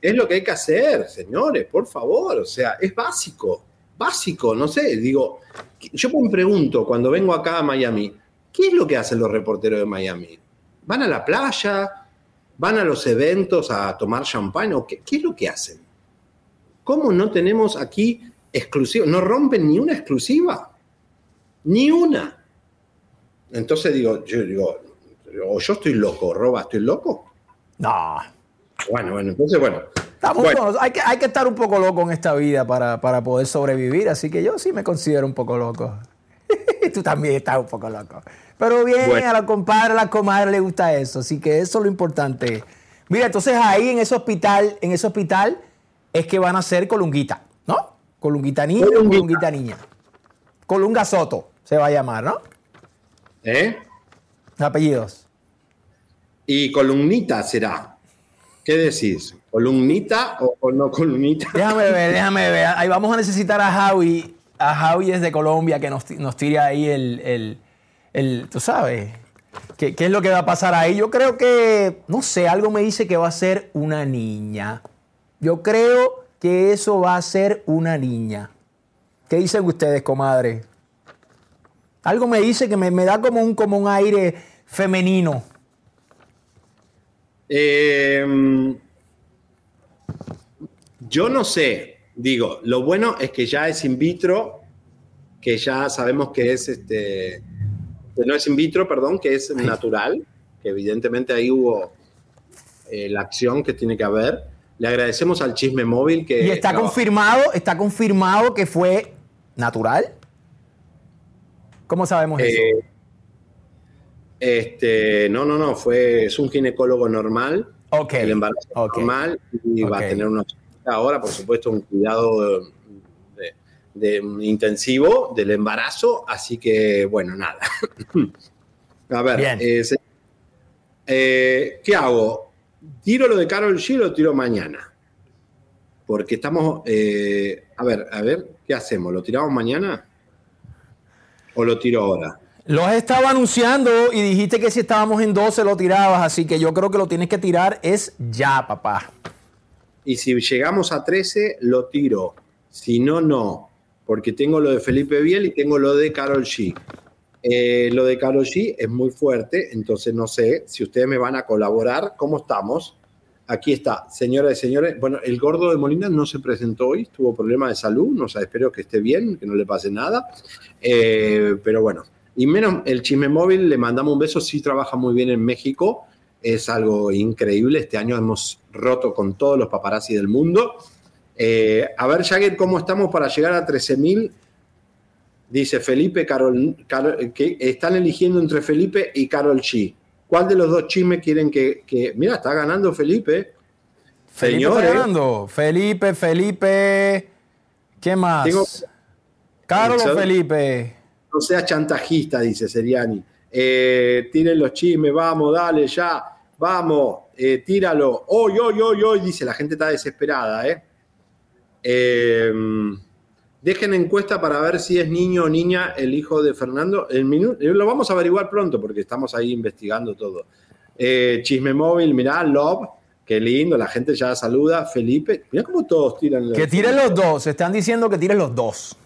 Es lo que hay que hacer, señores, por favor. O sea, es básico. Básico, no sé. Digo, yo me pregunto cuando vengo acá a Miami, ¿qué es lo que hacen los reporteros de Miami? ¿Van a la playa? ¿Van a los eventos a tomar champán? ¿O qué, qué es lo que hacen? ¿Cómo no tenemos aquí exclusiva? No rompen ni una exclusiva. Ni una. Entonces digo, yo digo, o yo estoy loco, Roba, ¿estoy loco? No. Bueno, bueno, entonces bueno. Estamos Bueno. hay, que, hay que estar un poco loco en esta vida para, para poder sobrevivir, así que yo sí me considero un poco loco. Tú también estás un poco loco. Pero bien, Bueno. a la compadre, a la comadre le gusta eso, así que eso es lo importante. Mira, entonces ahí en ese hospital, en ese hospital es que van a ser colunguita, ¿no? Colunguita niño, Colunguita. colunguita niña. Colunga Soto se va a llamar, ¿no? ¿Eh? Apellidos. Y columnita será. ¿Qué decís? ¿Columnita o, no columnita? Déjame ver, déjame ver. Ahí vamos a necesitar a Javi, a Javi desde Colombia que nos, nos tire ahí el, el, el- tú sabes, ¿qué, qué es lo que va a pasar ahí. Yo creo que, no sé, algo me dice que va a ser una niña. Yo creo que eso va a ser una niña. ¿Qué dicen ustedes, comadre? Algo me dice que me, me da como un, como un aire femenino. Eh, yo no sé. Digo, lo bueno es que ya es in vitro, que ya sabemos que es este. Que no es in vitro, perdón, que es natural, que evidentemente ahí hubo eh, la acción que tiene que haber. Le agradecemos al chisme móvil que. Y está confirmado, está confirmado que fue natural. ¿Cómo sabemos eso? Eh, Este, no, no, no, fue, es un ginecólogo normal. Ok. El embarazo normal y va a tener una ahora, por supuesto, un cuidado de, de- intensivo del embarazo, así que, bueno, nada. a ver, eh, se- eh, ¿qué hago? ¿Tiro lo de Carol G lo tiro mañana? Porque estamos, eh, a ver, a ver, ¿qué hacemos? ¿Lo tiramos mañana? ¿O lo tiro ahora? Los estaba anunciando y dijiste que si estábamos en 12 lo tirabas, así que yo creo que lo tienes que tirar es ya, papá. Y si llegamos a 13, lo tiro. Si no, no. Porque tengo lo de Felipe Biel y tengo lo de Carol G. Eh, lo de Carol G es muy fuerte, entonces no sé si ustedes me van a colaborar. ¿Cómo estamos? Aquí está, señoras y señores. Bueno, el gordo de Molina no se presentó hoy, tuvo problemas de salud, no sé, espero que esté bien, que no le pase nada. Eh, pero bueno, y menos el chisme móvil, le mandamos un beso, sí trabaja muy bien en México, es algo increíble. Este año hemos roto con todos los paparazzi del mundo. Eh, a ver, Jagger, ¿cómo estamos para llegar a 13.000? Dice Felipe, Carol, Carol- que están eligiendo entre Felipe y Carol G. ¿Cuál de los dos chismes quieren que, que- Mira, está ganando Felipe. Felipe está Señores, ganando. Felipe, Felipe. ¿Qué más? Tengo- ¿Carol o ¿Sabes? Felipe? no sea chantajista, dice Seriani. Eh, tiren los chismes, vamos, dale, ya, vamos, eh, tíralo. Hoy, hoy, hoy, hoy, dice, la gente está desesperada, ¿eh? Eh, dejen encuesta para ver si es niño o niña el hijo de Fernando. El eh, lo vamos a averiguar pronto porque estamos ahí investigando todo. Eh, chisme móvil, mirá, Love, qué lindo, la gente ya saluda. Felipe, mirá cómo todos tiran. Que tiren los dos. Están diciendo que tiren los dos.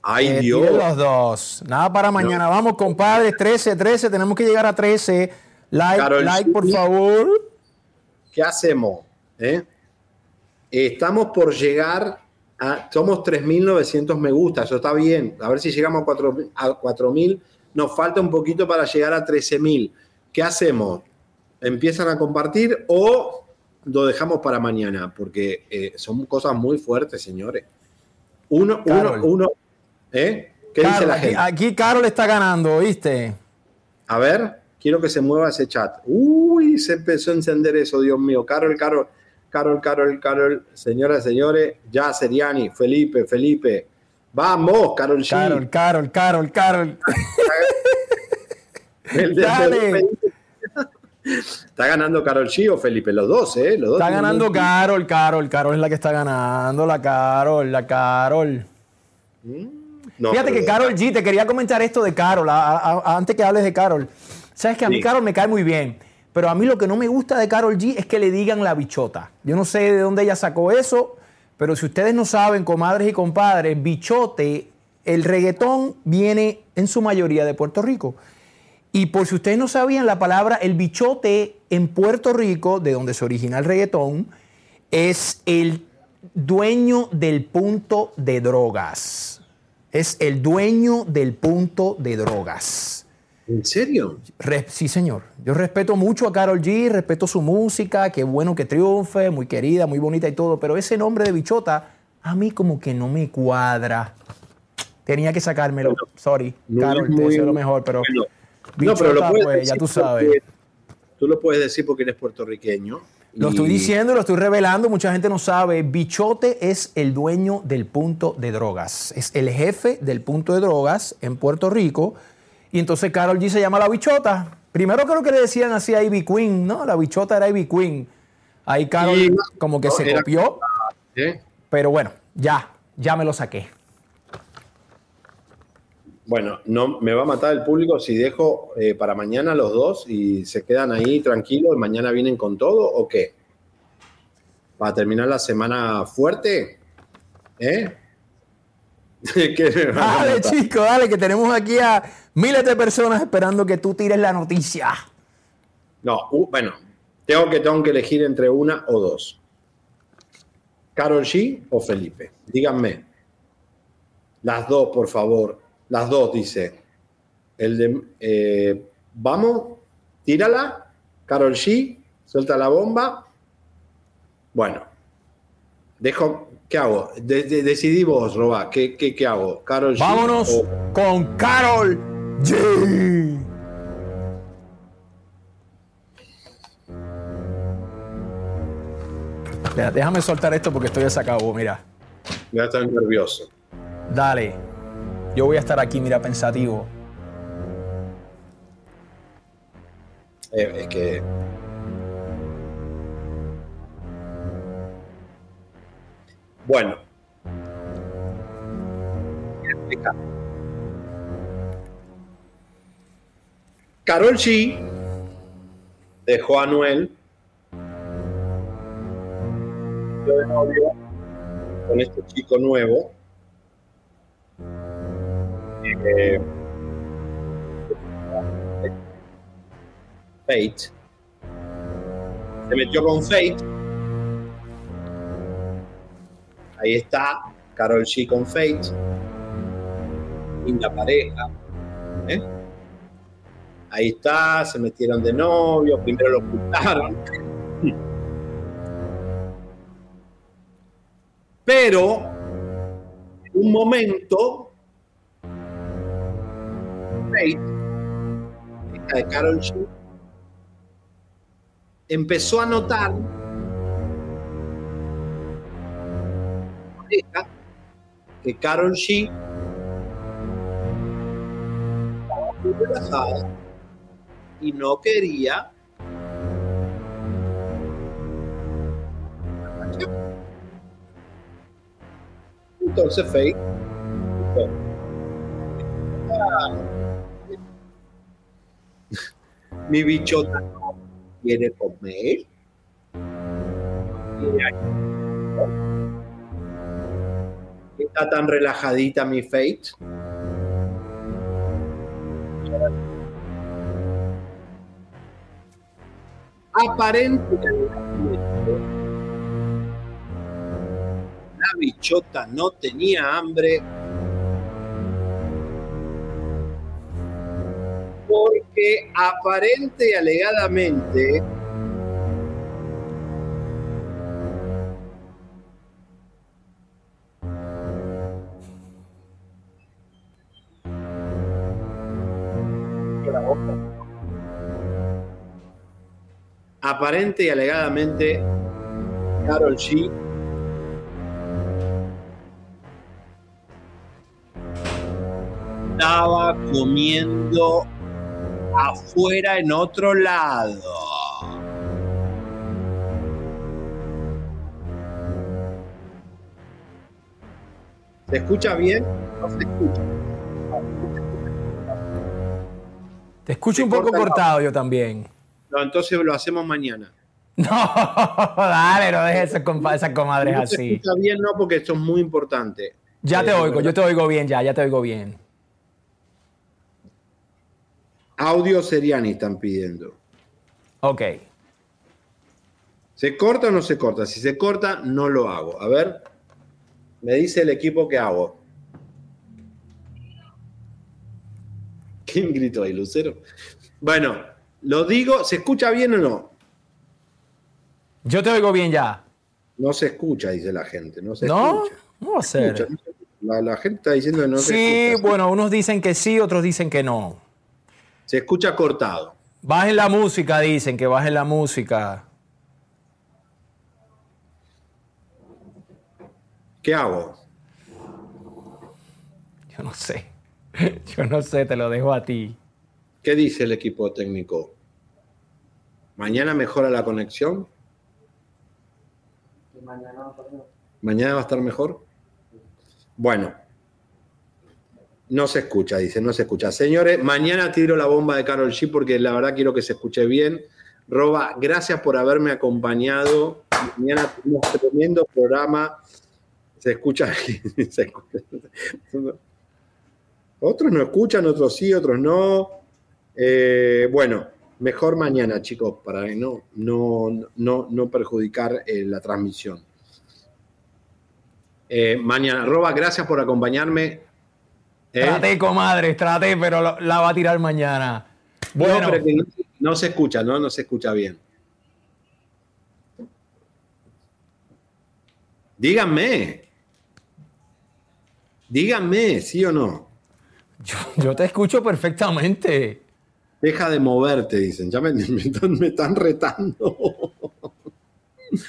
Ay, que Dios. tiren los dos. Nada para mañana. Vamos, compadre. 13, 13. Tenemos que llegar a 13. Like, Carol like, por favor. ¿Qué hacemos? eh? Estamos por llegar a. Somos 3.900 me gusta, eso está bien. A ver si llegamos a 4.000. a 4.000. Nos falta un poquito para llegar a 13.000. ¿Qué hacemos? ¿Empiezan a compartir o lo dejamos para mañana? Porque eh, son cosas muy fuertes, señores. Uno, uno, Carol. uno. ¿Eh? ¿Qué dice la aquí, gente? aquí Carol está ganando, ¿viste? A ver, quiero que se mueva ese chat. Uy, se empezó a encender eso, Dios mío. Carol, Carol, Carol, Carol, Carol, señoras, señores, ya, Seriani, Felipe, Felipe. Vamos, Carol G. Carol, Carol, Carol, Carol. El de Dale. Está ganando Carol G o Felipe, los dos, ¿eh? Los dos Está ganando Carol, Carol. Carol es la que está ganando. La Carol, la Carol. No, Fíjate que Carol G, te quería comentar esto de Carol, a- a- a- antes que hables de Carol. Sabes que a mí Sí. Carol me cae muy bien, pero a mí lo que no me gusta de Carol G es que le digan la bichota. Yo no sé de dónde ella sacó eso, pero si ustedes no saben, comadres y compadres, bichote, el reggaetón viene en su mayoría de Puerto Rico. Y por si ustedes no sabían, la palabra el bichote en Puerto Rico, de donde se origina el reggaetón, es el dueño del punto de drogas. Es el dueño del punto de drogas. ¿En serio? Re- sí, señor. Yo respeto mucho a Carol G, respeto su música, qué bueno que triunfe, muy querida, muy bonita y todo, pero ese nombre de bichota a mí como que no me cuadra. Tenía que sacármelo. Sorry, no Carol, es te muy- deseo lo mejor, pero bueno. No, pero lo bichota, puedes pues, ya decir tú sabes. Tú lo puedes decir porque eres puertorriqueño. Lo estoy diciendo, lo estoy revelando, mucha gente no sabe. Bichote es el dueño del punto de drogas. Es el jefe del punto de drogas en Puerto Rico. Y entonces Carol G se llama la bichota. Primero creo que le decían así a Ivy Queen, ¿no? La bichota era Ivy Queen. Ahí Carol Y- como que no, se era- copió. Pero bueno, ya, ya me lo saqué. Bueno, no me va a matar el público si dejo eh, para mañana los dos y se quedan ahí tranquilos y mañana vienen con todo o qué? Para terminar la semana fuerte, ¿eh? ¿Qué me van a Dale, chico, dale, que tenemos aquí a miles de personas esperando que tú tires la noticia. No, uh, bueno, tengo que, tengo que elegir entre una o dos. ¿Carol G o Felipe? Díganme. Las dos, por favor. Las dos, dice. El de. eh, Vamos, tírala. Carol G, suelta la bomba. Bueno, dejo. ¿Qué hago? De- de- decidí vos, Roba. ¿Qué, qué, qué hago? ¿Carol G? Vámonos o- con Carol Espera, déjame soltar esto porque estoy desacabó, mira. Me va a estar nervioso. Dale. Yo voy a estar aquí, mira, pensativo. Eh, es que. Bueno. Carol G dejó a novio con este chico nuevo. Eh, Fate. Se metió con Fate. Ahí está, Carol G con Fate. Linda pareja. ¿eh? Ahí está, se metieron de novio, primero lo ocultaron. Pero, en un momento, hija de Carol G, empezó a notar que Carol G estaba muy relajada y no quería. Entonces Faith dijo, "Ah, mi bichota quiere comer está tan relajadita mi Fate aparentemente la bichota no tenía hambre. Porque aparente y alegadamente aparente y alegadamente Carol G estaba comiendo afuera en otro lado. ¿Se escucha bien? No se escucha. Te escucho un poco la- cortado yo también. No, entonces lo hacemos mañana. No, dale, no dejes esas, comadres No así. escucha bien, no, porque esto es muy importante. Ya te Eh, oigo, yo te oigo bien ya, ya te oigo bien. Audio Seriani están pidiendo. Ok. ¿Se corta o no se corta? Si se corta, no lo hago. A ver, me dice el equipo que hago. ¿Quién gritó ahí, Lucero? Bueno, lo digo, ¿se escucha bien o no? Yo te oigo bien ya. No se escucha, dice la gente. No se ¿No? escucha. ¿Cómo va a ser? Se. La, la gente está diciendo que no se sí, escucha. bueno, unos dicen que sí, otros dicen que no. Se escucha cortado. Bajen la música, dicen que bajen la música. ¿Qué hago? Yo no sé. Yo no sé, te lo dejo a ti. ¿Qué dice el equipo técnico? ¿Mañana mejora la conexión? ¿Mañana va a estar mejor? Bueno. No se escucha, dice, no se escucha. Señores, mañana tiro la bomba de Carol G porque la verdad quiero que se escuche bien. Roba, gracias por haberme acompañado. Mañana tenemos tremendo programa. Se escucha. se escucha. Otros no escuchan, otros sí, otros no. Eh, bueno, mejor mañana, chicos, para no, no, no, no perjudicar eh, la transmisión. Eh, mañana, Roba, gracias por acompañarme. Eh, Traté, comadre, traté, pero lo- la va a tirar mañana. Bueno, no, pero que no, no se escucha, ¿no? No se escucha bien. Díganme. Díganme, ¿sí o no? yo te escucho perfectamente. Deja de moverte, dicen. Ya me, me están, me están retando.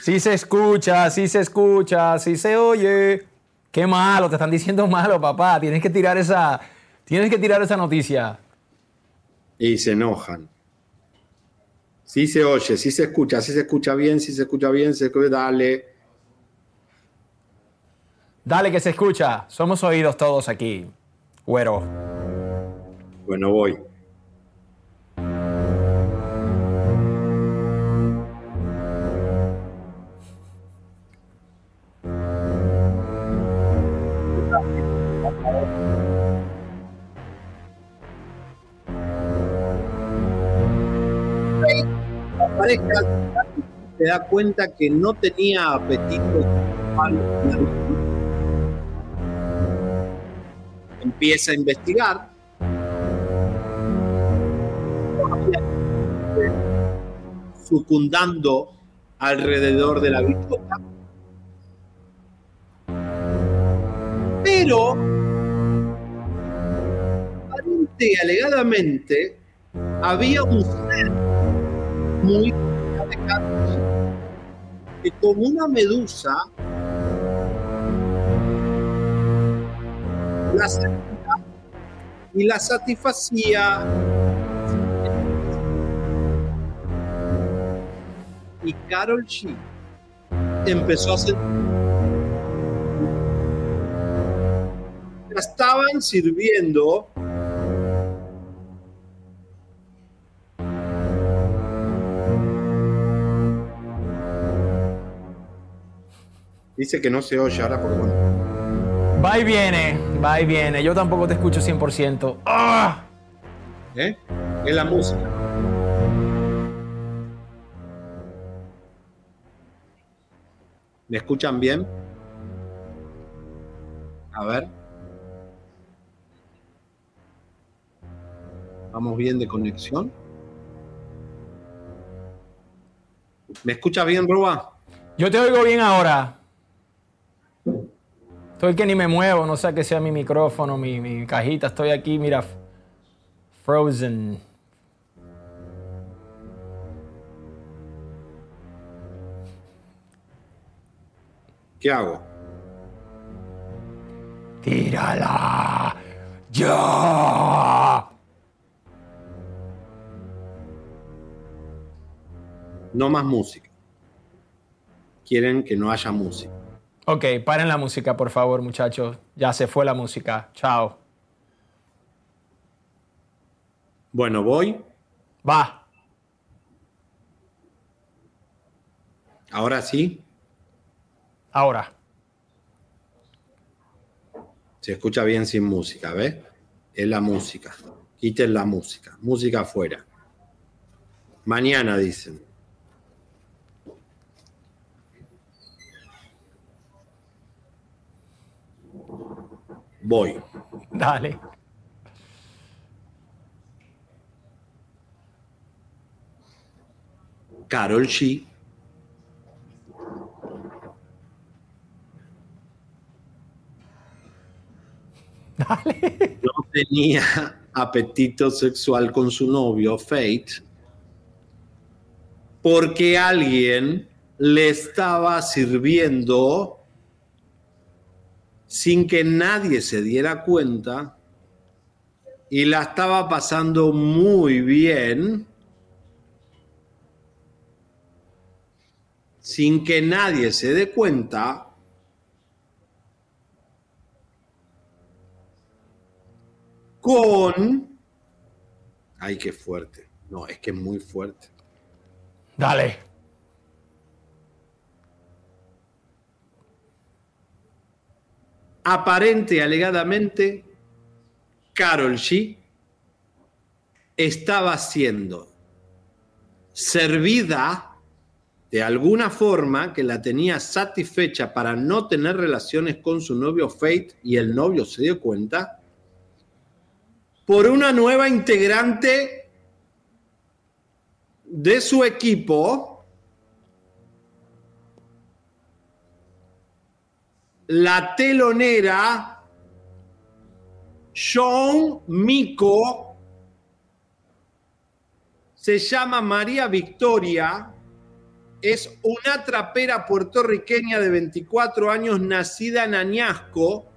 Sí se escucha, sí se escucha, sí se oye. Qué malo, te están diciendo malo, papá. Tienes que tirar esa, tienes que tirar esa noticia. Y se enojan. Sí se oye, sí se escucha, sí se escucha bien, sí se escucha bien, se escucha, dale. Dale que se escucha. Somos oídos todos aquí. Güero. Bueno, voy. Da cuenta que no tenía apetito. Empieza a investigar. Sucundando alrededor de la bichota. Pero, aparente alegadamente, había un ser muy que como una medusa la y la satisfacía. Y Carol G empezó a sentir estaban sirviendo Dice que no se oye ahora por bueno. Va y viene, va y viene. Yo tampoco te escucho 100%. ¡Ah! ¿Eh? Es la música. ¿Me escuchan bien? A ver. ¿Vamos bien de conexión? ¿Me escucha bien, Roba? Yo te oigo bien ahora. Estoy que ni me muevo, no sé qué sea mi micrófono, mi, mi cajita. Estoy aquí, mira, frozen. ¿Qué hago? Tírala. Ya. No más música. Quieren que no haya música. Ok, paren la música, por favor, muchachos. Ya se fue la música. Chao. Bueno, voy. Va. Ahora sí. Ahora. Se escucha bien sin música, ¿ves? Es la música. Quiten la música. Música afuera. Mañana dicen. Voy. Dale. Carol G. No tenía apetito sexual con su novio, Fate, porque alguien le estaba sirviendo sin que nadie se diera cuenta y la estaba pasando muy bien sin que nadie se dé cuenta con... Ay, qué fuerte. No, es que es muy fuerte. Dale. Aparente alegadamente, Carol G estaba siendo servida de alguna forma que la tenía satisfecha para no tener relaciones con su novio Fate y el novio se dio cuenta por una nueva integrante de su equipo, la telonera Sean Mico, se llama María Victoria, es una trapera puertorriqueña de 24 años, nacida en Añasco,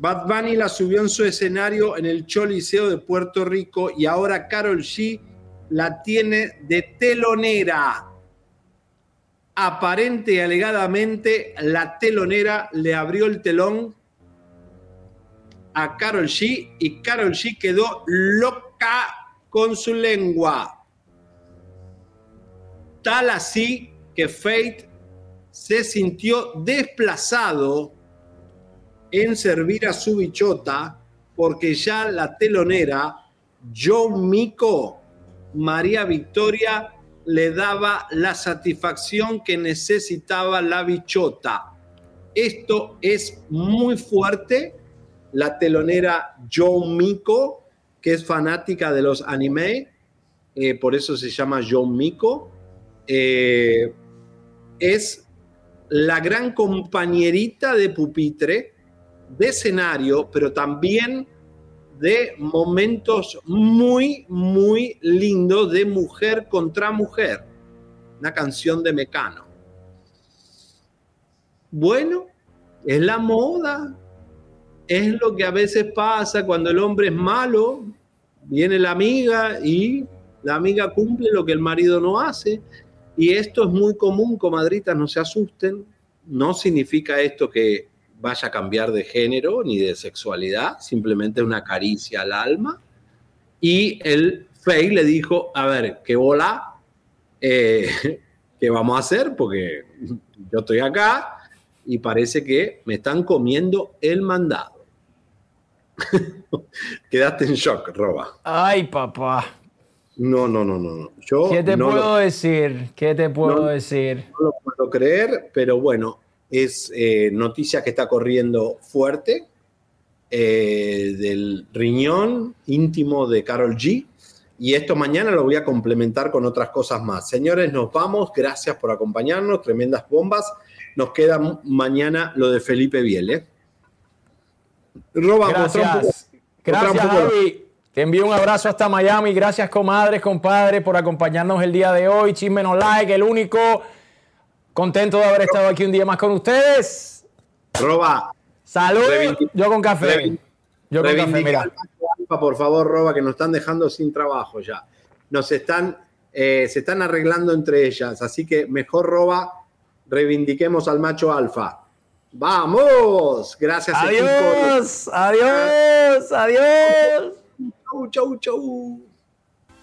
Bad Bunny la subió en su escenario en el Choliseo de Puerto Rico y ahora Carol G la tiene de telonera. Aparente y alegadamente, la telonera le abrió el telón a Carol G y Carol G quedó loca con su lengua. Tal así que Fate se sintió desplazado en servir a su bichota porque ya la telonera, Joe Mico, María Victoria, le daba la satisfacción que necesitaba la bichota. Esto es muy fuerte. La telonera Joe Mico, que es fanática de los anime, eh, por eso se llama Joe Mico, eh, es la gran compañerita de pupitre, de escenario, pero también de momentos muy, muy lindos de mujer contra mujer. Una canción de Mecano. Bueno, es la moda. Es lo que a veces pasa cuando el hombre es malo. Viene la amiga y la amiga cumple lo que el marido no hace. Y esto es muy común, comadritas, no se asusten. No significa esto que vaya a cambiar de género ni de sexualidad, simplemente una caricia al alma. Y el Fey le dijo, a ver, ¿qué bola? Eh, ¿Qué vamos a hacer? Porque yo estoy acá y parece que me están comiendo el mandado. Quedaste en shock, Roba. Ay, papá. No, no, no, no. Yo ¿Qué te no puedo lo- decir? ¿Qué te puedo No. decir? no lo puedo creer, pero bueno, es eh, noticia que está corriendo fuerte eh, del riñón íntimo de Carol G. Y esto mañana lo voy a complementar con otras cosas más. Señores, nos vamos. Gracias por acompañarnos. Tremendas bombas. Nos queda mañana lo de Felipe Biel. ¿eh? Roba, Gracias. Gracias, Javi. Te envío un abrazo hasta Miami. Gracias, comadres, compadres, por acompañarnos el día de hoy. Chisme no like, el único. Contento de haber estado aquí un día más con ustedes. Roba. Salud. Yo con café. Yo con café, mira. por favor, Roba, que nos están dejando sin trabajo ya. Nos están, eh, se están arreglando entre ellas, así que mejor Roba, reivindiquemos al macho alfa. ¡Vamos! Gracias, Adiós, adiós, adiós. Chau, chau, chau.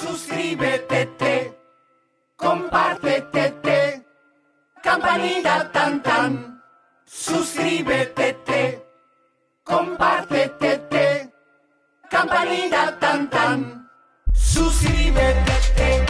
Suscríbete, te, compártete, te, campanita tan tan. Suscríbete, te, compártete, te, campanita tan tan. Suscríbete, te,